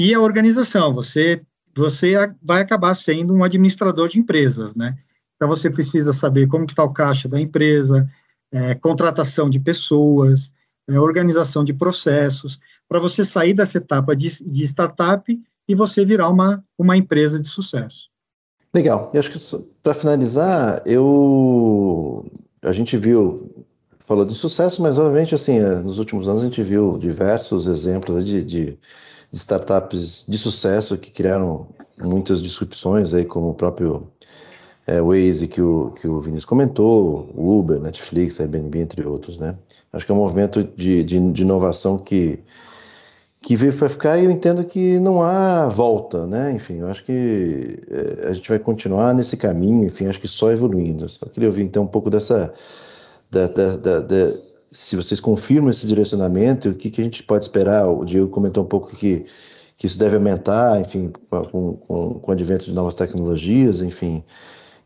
e a organização, você, você vai acabar sendo um administrador de empresas, né, então você precisa saber como está o caixa da empresa, é, contratação de pessoas, é, organização de processos, para você sair dessa etapa de, de startup e você virar uma, uma empresa de sucesso. Legal. E acho que para finalizar, eu a gente viu falou de sucesso, mas obviamente assim é, nos últimos anos a gente viu diversos exemplos de, de, de startups de sucesso que criaram muitas disrupções aí, como o próprio é, Waze que o, que o Vinícius comentou, Uber, Netflix, Airbnb, entre outros, né? Acho que é um movimento de, de, de inovação que, que veio para ficar e eu entendo que não há volta, né? Enfim, eu acho que é, a gente vai continuar nesse caminho, enfim, acho que só evoluindo. Só queria ouvir então um pouco dessa, da, da, da, da se vocês confirmam esse direcionamento, o que, que a gente pode esperar? O Diego comentou um pouco que, que isso deve aumentar, enfim, com, com, com o advento de novas tecnologias, enfim.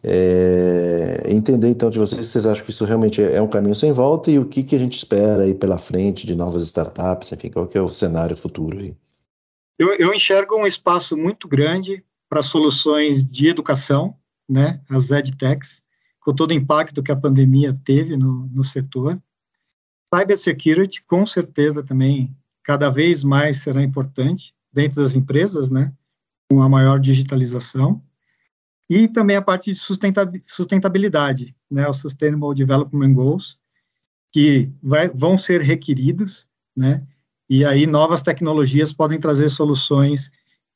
É, entender então de vocês vocês acham que isso realmente é um caminho sem volta e o que, que a gente espera aí pela frente de novas startups, enfim, qual que é o cenário futuro aí? Eu, eu enxergo um espaço muito grande para soluções de educação, né, as edtechs, com todo o impacto que a pandemia teve no, no setor. Cybersecurity, com certeza também, cada vez mais será importante dentro das empresas, né, com a maior digitalização. E também a parte de sustentabilidade, né, o Sustainable Development Goals, que vai, vão ser requeridos, né, e aí novas tecnologias podem trazer soluções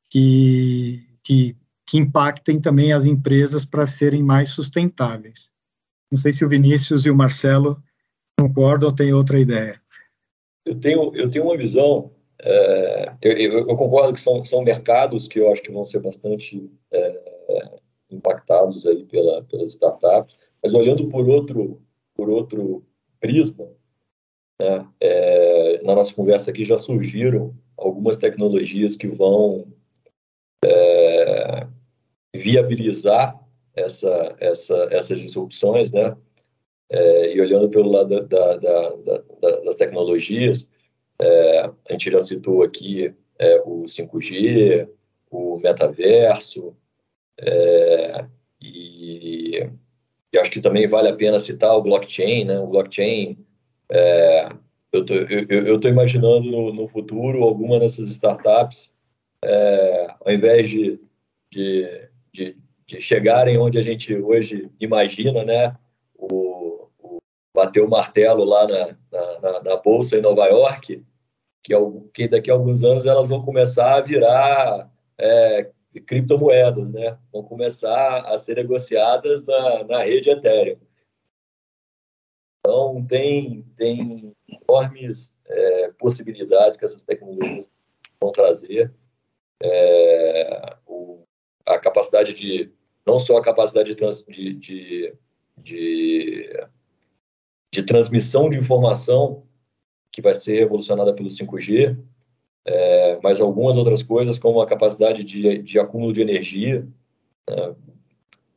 que, que, que impactem também as empresas para serem mais sustentáveis. Não sei se o Vinícius e o Marcelo concordam ou têm outra ideia. Eu tenho, eu tenho uma visão, é, eu, eu, concordo que são, são mercados que eu acho que vão ser bastante é, impactados aí pela, pelas startups, mas olhando por outro, por outro prisma, né, é, na nossa conversa aqui já surgiram algumas tecnologias que vão é, viabilizar essa, essa, essas disrupções, né? É, e olhando pelo lado da, da, da, das tecnologias, é, a gente já citou aqui é, o 5G, o metaverso, é, e, e, acho que também vale a pena citar o blockchain, né? O blockchain, é, eu tô, tô imaginando no, no, futuro alguma dessas startups, é, ao invés de, de, de, de, chegarem onde a gente hoje imagina, né? O, o bater o martelo lá na, na, na, bolsa em Nova York, que, que daqui a alguns anos elas vão começar a virar é, criptomoedas, né? Vão começar a ser negociadas na, na rede Ethereum. Então, tem, tem enormes é, possibilidades que essas tecnologias vão trazer. É, o, a capacidade de, não só a capacidade de, trans, de, de, de, de transmissão de informação, que vai ser revolucionada pelo 5G, é, mas algumas outras coisas, como a capacidade de, de acúmulo de energia, é,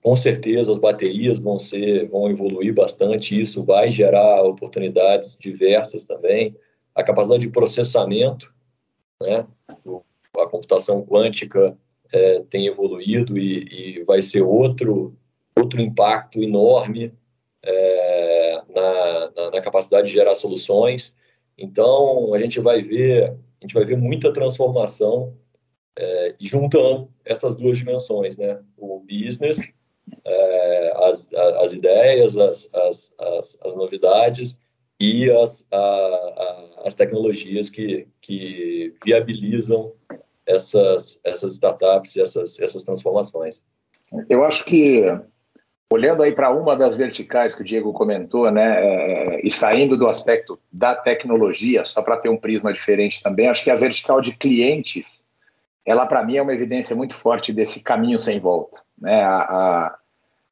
com certeza as baterias vão ser, vão evoluir bastante, isso vai gerar oportunidades diversas também, a capacidade de processamento, né, a computação quântica é, tem evoluído e, e, vai ser outro, outro impacto enorme é, na, na, na capacidade de gerar soluções, então a gente vai ver a gente vai ver muita transformação é, juntando essas duas dimensões, né? O business, é, as, as ideias, as, as, as, as novidades e as, a, a, as tecnologias que, que viabilizam essas, essas startups e essas, essas transformações. Eu acho que Olhando aí para uma das verticais que o Diego comentou, né, é, e saindo do aspecto da tecnologia, só para ter um prisma diferente também, acho que a vertical de clientes, ela para mim é uma evidência muito forte desse caminho sem volta. Né? A, a,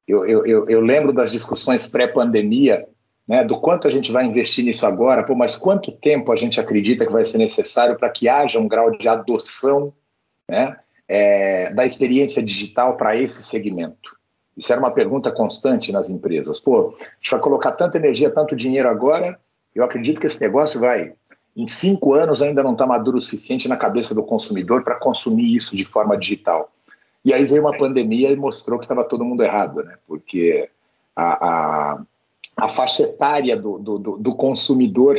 eu, eu, eu, lembro das discussões pré-pandemia, né, do quanto a gente vai investir nisso agora, pô, mas quanto tempo a gente acredita que vai ser necessário para que haja um grau de adoção né, é, da experiência digital para esse segmento. Isso era uma pergunta constante nas empresas. Pô, a gente vai colocar tanta energia, tanto dinheiro agora, eu acredito que esse negócio vai, em cinco anos, ainda não está maduro o suficiente na cabeça do consumidor para consumir isso de forma digital. E aí veio uma pandemia e mostrou que estava todo mundo errado, né? Porque a, a, a faixa etária do, do, do consumidor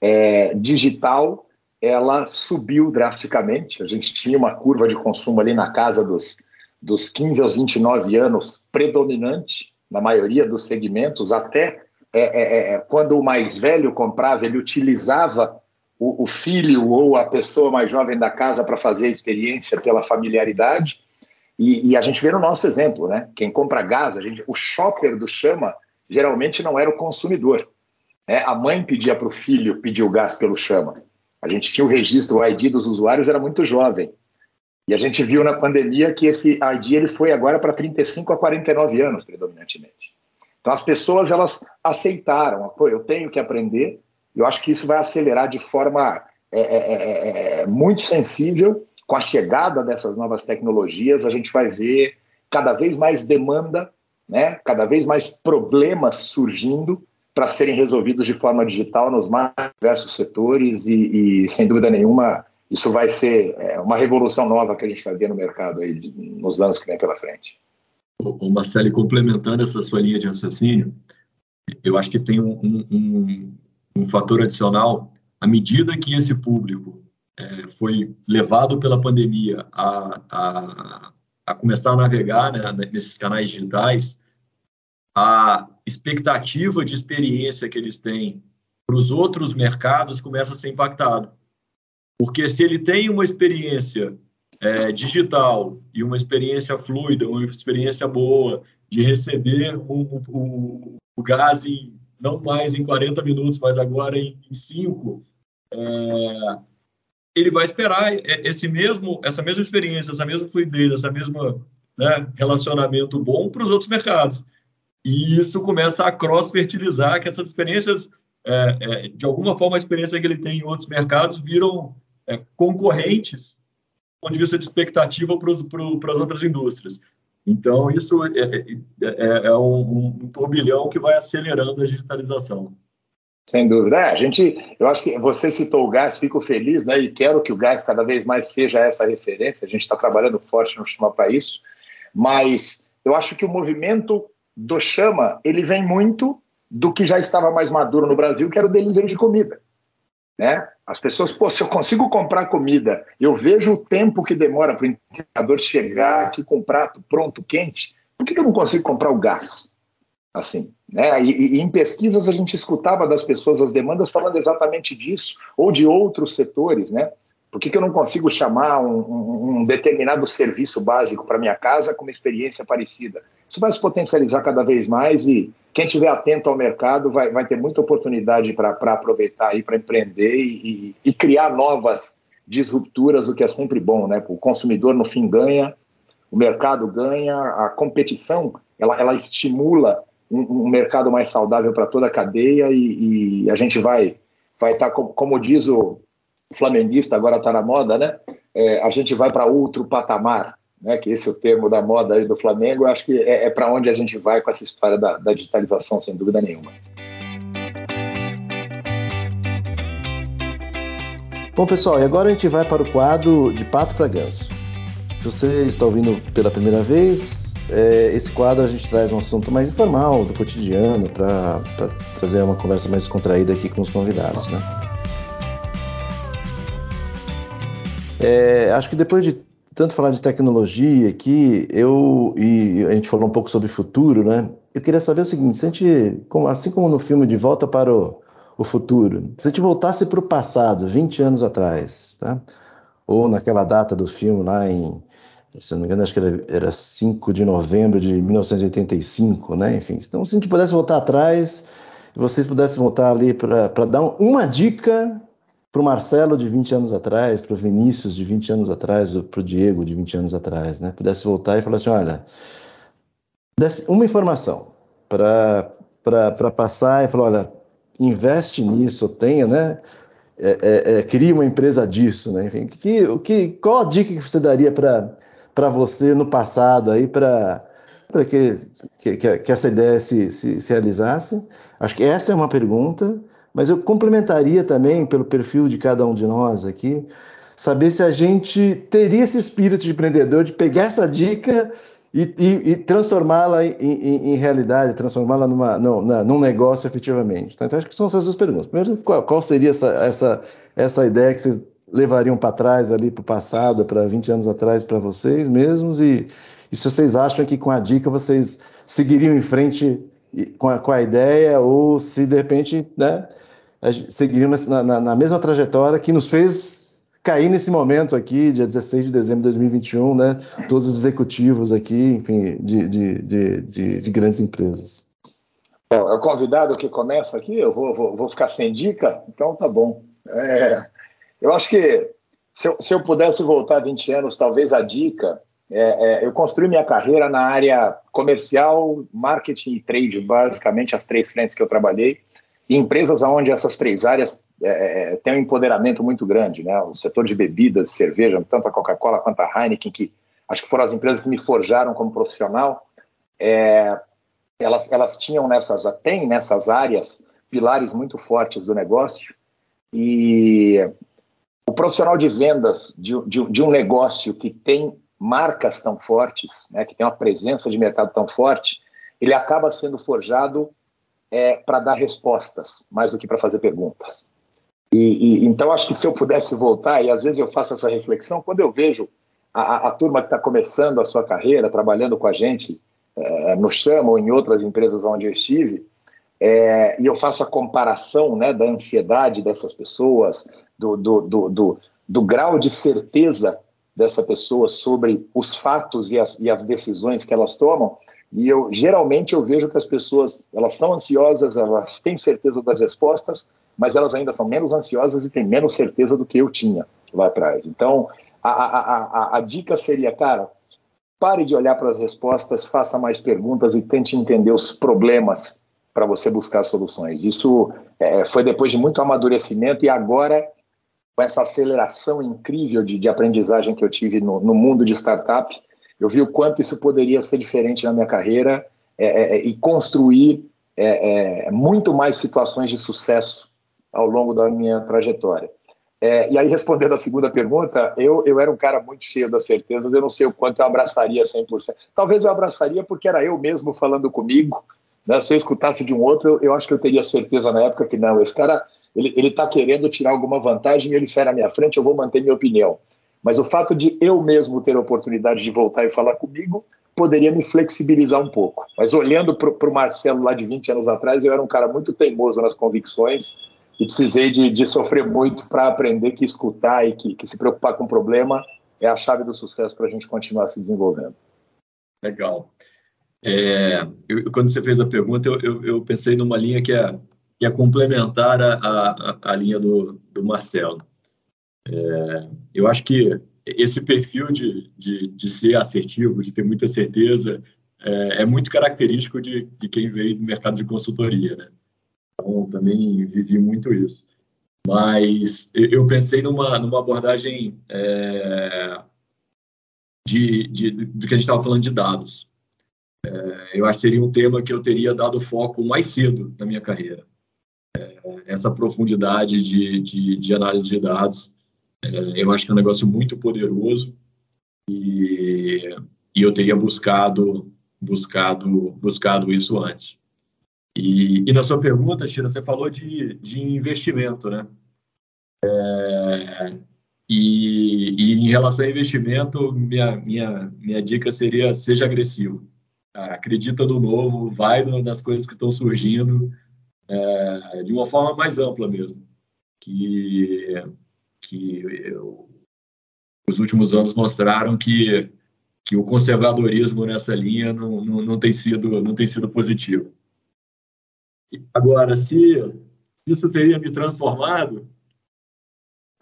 é, digital ela subiu drasticamente. A gente tinha uma curva de consumo ali na casa dos, dos 15 aos 29 anos predominante na maioria dos segmentos, até é, é, é, quando o mais velho comprava, ele utilizava o, o filho ou a pessoa mais jovem da casa para fazer a experiência pela familiaridade. E, e, a gente vê no nosso exemplo, né? Quem compra gás, a gente, o shopper do Chama geralmente não era o consumidor. Né? A mãe pedia para o filho pedir o gás pelo Chama. A gente tinha o registro, o ID dos usuários era muito jovem. E a gente viu na pandemia que esse ID ele foi agora para 35 a 49 anos, predominantemente. Então as pessoas elas aceitaram, Pô, eu tenho que aprender. Eu acho que isso vai acelerar de forma é, é, é, é, muito sensível com a chegada dessas novas tecnologias. A gente vai ver cada vez mais demanda, né? Cada vez mais problemas surgindo para serem resolvidos de forma digital nos mais diversos setores e, e, sem dúvida nenhuma, isso vai ser é, uma revolução nova que a gente vai ver no mercado aí nos anos que vem pela frente. O Marcelo, complementando essa sua linha de raciocínio, eu acho que tem um, um, um fator adicional. À medida que esse público é, foi levado pela pandemia a, a, a começar a navegar né, nesses canais digitais, a expectativa de experiência que eles têm para os outros mercados começa a ser impactado. Porque se ele tem uma experiência é, digital e uma experiência fluida, uma experiência boa de receber o, o, o gás em, não mais em 40 minutos, mas agora em 5, é, ele vai esperar esse mesmo, essa mesma experiência, essa mesma fluidez, essa mesma né, relacionamento bom para os outros mercados. E isso começa a cross-fertilizar, que essas experiências, é, é, de alguma forma, a experiência que ele tem em outros mercados viram é, concorrentes do ponto de vista de expectativa para as outras indústrias. Então, isso é, é, é, é um, um, turbilhão que vai acelerando a digitalização. Sem dúvida. É, a gente, eu acho que você citou o gás, fico feliz, né? E quero que o gás cada vez mais seja essa referência. A gente está trabalhando forte no Chama para isso. Mas eu acho que o movimento do Chama, ele vem muito do que já estava mais maduro no Brasil, que era o delivery de comida. Né? As pessoas, pô, se eu consigo comprar comida, eu vejo o tempo que demora para o entregador chegar aqui com o prato pronto, quente, por que, que eu não consigo comprar o gás? Assim, né? E, e, em pesquisas a gente escutava das pessoas as demandas falando exatamente disso, ou de outros setores, né? Por que, que eu não consigo chamar um, um, um determinado serviço básico para minha casa com uma experiência parecida? Isso vai se potencializar cada vez mais e quem estiver atento ao mercado vai, vai ter muita oportunidade para aproveitar aí, para empreender e, e, criar novas disrupturas, o que é sempre bom, né? O consumidor no fim ganha, o mercado ganha, a competição ela, ela estimula um, um mercado mais saudável para toda a cadeia e, e, a gente vai vai estar, tá, como, como diz o flamenguista, agora está na moda, né? É, a gente vai para outro patamar né, que esse é o termo da moda aí do Flamengo, eu acho que é, é para onde a gente vai com essa história da, da digitalização, sem dúvida nenhuma. Bom, pessoal, e agora a gente vai para o quadro de Pato para Ganso. Se você está ouvindo pela primeira vez, é, esse quadro a gente traz um assunto mais informal, do cotidiano, para trazer uma conversa mais contraída aqui com os convidados. Né? É, acho que depois de tanto falar de tecnologia aqui, eu e a gente falou um pouco sobre futuro, né? Eu queria saber o seguinte: se a gente, assim como no filme De Volta para o, o Futuro, se a gente voltasse para o passado, 20 anos atrás, tá? Ou naquela data do filme lá em, se não me engano, acho que era, era 5 de novembro de 1985, né? Enfim, então se a gente pudesse voltar atrás, vocês pudessem voltar ali para dar uma dica para o Marcelo de 20 anos atrás, para o Vinícius de 20 anos atrás, para o Diego de 20 anos atrás, né? Pudesse voltar e falar assim, olha, desse uma informação para passar e falar, olha, investe nisso, tenha, né? É, é, é, uma empresa disso, né? Enfim, que, que, qual a dica que você daria para você no passado aí para para que, que, que, essa ideia se, se, se realizasse? Acho que essa é uma pergunta, mas eu complementaria também, pelo perfil de cada um de nós aqui, saber se a gente teria esse espírito de empreendedor de pegar essa dica e, e, e transformá-la em, em, em, realidade, transformá-la numa, num negócio efetivamente. Então, acho que são essas duas perguntas. Primeiro, qual, qual seria essa, essa, essa ideia que vocês levariam para trás, ali para o passado, para 20 anos atrás, para vocês mesmos? E, e se vocês acham que com a dica vocês seguiriam em frente com a, com a ideia, ou se de repente né, seguiriam na, na, na mesma trajetória que nos fez cair nesse momento aqui, dia 16 de dezembro de 2021, né? Todos os executivos aqui, enfim, de, de, de, de, de grandes empresas. É o convidado que começa aqui, eu vou, vou, vou ficar sem dica? Então tá bom. É, eu acho que se eu, se eu pudesse voltar 20 anos, talvez a dica é, é, eu construí minha carreira na área comercial, marketing e trade, basicamente as três frentes que eu trabalhei, e empresas onde essas três áreas é, é, têm um empoderamento muito grande, né? O setor de bebidas, cerveja, tanto a Coca-Cola quanto a Heineken, que acho que foram as empresas que me forjaram como profissional, é, elas, elas tinham nessas, têm nessas áreas pilares muito fortes do negócio. E o profissional de vendas de, de, de um negócio que tem marcas tão fortes, né, que tem uma presença de mercado tão forte, ele acaba sendo forjado é, para dar respostas, mais do que para fazer perguntas. E, e, então, acho que se eu pudesse voltar, e às vezes eu faço essa reflexão, quando eu vejo a, a turma que está começando a sua carreira, trabalhando com a gente é, no Chama ou em outras empresas onde eu estive, é, e eu faço a comparação né, da ansiedade dessas pessoas, do, do, do, do, do grau de certeza dessa pessoa sobre os fatos e as, e as decisões que elas tomam, e eu geralmente eu vejo que as pessoas elas são ansiosas, elas têm certeza das respostas, mas elas ainda são menos ansiosas e têm menos certeza do que eu tinha lá atrás. Então, a, a, a, a dica seria, cara, pare de olhar para as respostas, faça mais perguntas e tente entender os problemas para você buscar soluções. Isso é, foi depois de muito amadurecimento e agora com essa aceleração incrível de, de aprendizagem que eu tive no, no, mundo de startup, eu vi o quanto isso poderia ser diferente na minha carreira é, é, é e construir é, é, muito mais situações de sucesso ao longo da minha trajetória. É, e aí, respondendo a segunda pergunta, eu, eu era um cara muito cheio das certezas, eu não sei o quanto eu abraçaria 100%. Talvez eu abraçaria porque era eu mesmo falando comigo, né? se eu escutasse de um outro, eu, eu acho que eu teria certeza na época que não, esse cara ele está querendo tirar alguma vantagem e ele sai na minha frente, eu vou manter minha opinião. Mas o fato de eu mesmo ter a oportunidade de voltar e falar comigo poderia me flexibilizar um pouco. Mas olhando para o Marcelo lá de 20 anos atrás, eu era um cara muito teimoso nas convicções e precisei de, de sofrer muito para aprender que escutar e que, que se preocupar com o problema é a chave do sucesso para a gente continuar se desenvolvendo. Legal. É, eu, quando você fez a pergunta, eu, eu, eu pensei numa linha que é que é complementar a, a, a linha do, do Marcelo. É, eu acho que esse perfil de, de, de, ser assertivo, de ter muita certeza, é, é muito característico de, de, quem veio do mercado de consultoria. Né? Então, também vivi muito isso. Mas eu pensei numa, numa abordagem é, de, de, do que a gente estava falando de dados. É, eu acho que seria um tema que eu teria dado foco mais cedo na minha carreira essa profundidade de, de, de análise de dados. É, eu acho que é um negócio muito poderoso e, e eu teria buscado buscado buscado isso antes. E, e na sua pergunta, Tira, você falou de, de investimento, né? É, e, e, em relação a investimento, minha, minha, minha dica seria seja agressivo. acredita no novo, vai nas coisas que estão surgindo, é, de uma forma mais ampla mesmo, que, que eu, os últimos anos mostraram que, que o conservadorismo nessa linha não, não, não, tem, sido, não tem sido positivo. Agora, se, se isso teria me transformado,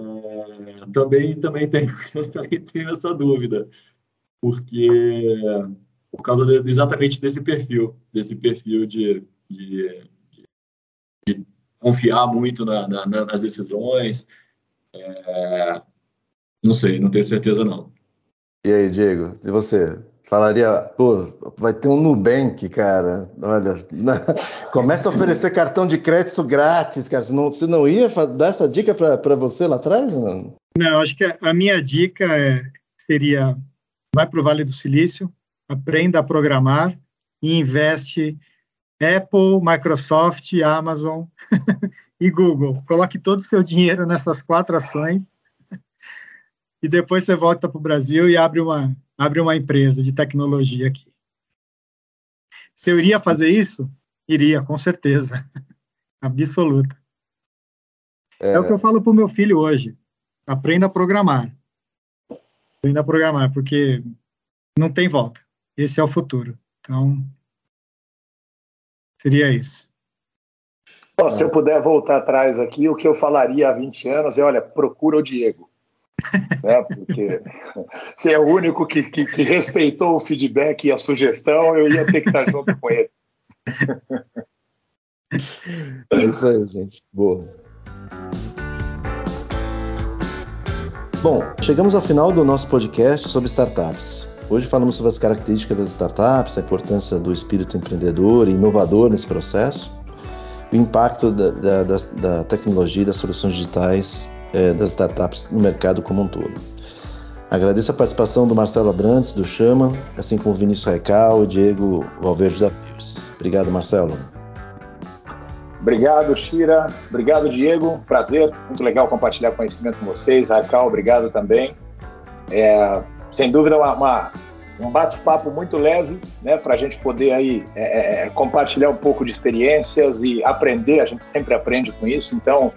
é, também, também, tenho, também tenho essa dúvida, porque por causa de, exatamente desse perfil, desse perfil de, de, de confiar muito na, na, nas decisões. É, não sei, não tenho certeza não. E aí, Diego, e você? Falaria, pô, vai ter um Nubank, cara. Olha, começa a oferecer cartão de crédito grátis, cara. Você não, você não ia dar essa dica para você lá atrás? Não, não acho que a minha dica é, seria: vai para o Vale do Silício, aprenda a programar e investe Apple, Microsoft, Amazon e Google. Coloque todo o seu dinheiro nessas quatro ações e depois você volta para o Brasil e abre uma, abre uma empresa de tecnologia aqui. Eu iria fazer isso? Iria, com certeza. Absoluta. É... é o que eu falo para o meu filho hoje. Aprenda a programar. Aprenda a programar, porque não tem volta. Esse é o futuro. Então, seria isso. Bom, se eu puder voltar atrás aqui, o que eu falaria há 20 anos é, olha, procura o Diego né? Porque se é o único que, que, que, respeitou o feedback e a sugestão, eu ia ter que estar junto com ele. É isso aí, gente. Boa. Bom, chegamos ao final do nosso podcast sobre startups. Hoje falamos sobre as características das startups, a importância do espírito empreendedor e inovador nesse processo, o impacto da, da, da, tecnologia e das soluções digitais é, das startups no mercado como um todo. Agradeço a participação do Marcelo Abrantes, do Chama, assim como o Vinícius Raical e Diego Valverde da Piers. Obrigado, Marcelo. Obrigado, Shira. Obrigado, Diego. Prazer. Muito legal compartilhar conhecimento com vocês. Raical, obrigado também. É, sem dúvida, uma, uma um bate-papo muito leve, né, para a gente poder aí é, é, compartilhar um pouco de experiências e aprender. A gente sempre aprende com isso. Então,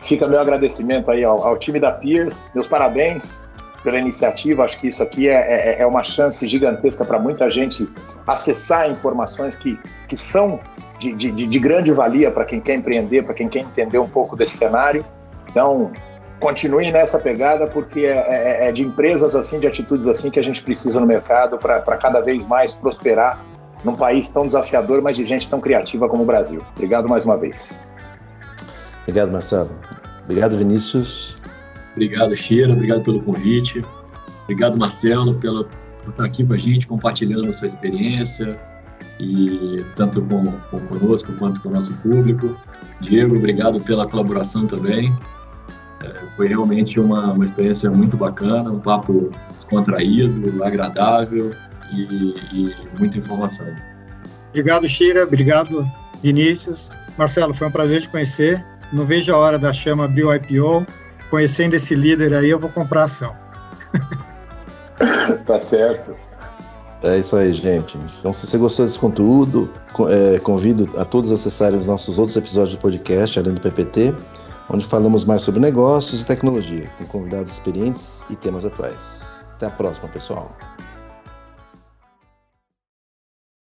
Fica meu agradecimento aí ao, ao time da Peers, meus parabéns pela iniciativa. Acho que isso aqui é, é, é uma chance gigantesca para muita gente acessar informações que, que são de, de, de grande valia para quem quer empreender, para quem quer entender um pouco desse cenário. Então, continue nessa pegada, porque é, é, é, de empresas assim, de atitudes assim, que a gente precisa no mercado para cada vez mais prosperar num país tão desafiador, mas de gente tão criativa como o Brasil. Obrigado mais uma vez. Obrigado, Marcelo. Obrigado, Vinícius. Obrigado, Cheira. Obrigado pelo convite. Obrigado, Marcelo, pela, por estar aqui com a gente, compartilhando a sua experiência, e tanto com, com conosco quanto com o nosso público. Diego, obrigado pela colaboração também. Foi realmente uma, uma experiência muito bacana, um papo descontraído, agradável e, e muita informação. Obrigado, Shira. Obrigado, Vinícius. Marcelo, foi um prazer te conhecer. Não vejo a hora da Chama abrir o IPO. Conhecendo esse líder aí, eu vou comprar ação. tá certo. É isso aí, gente. Então, se você gostou desse conteúdo, é, convido a todos a acessarem os nossos outros episódios do podcast, além do PPT, onde falamos mais sobre negócios e tecnologia, com convidados experientes e temas atuais. Até a próxima, pessoal.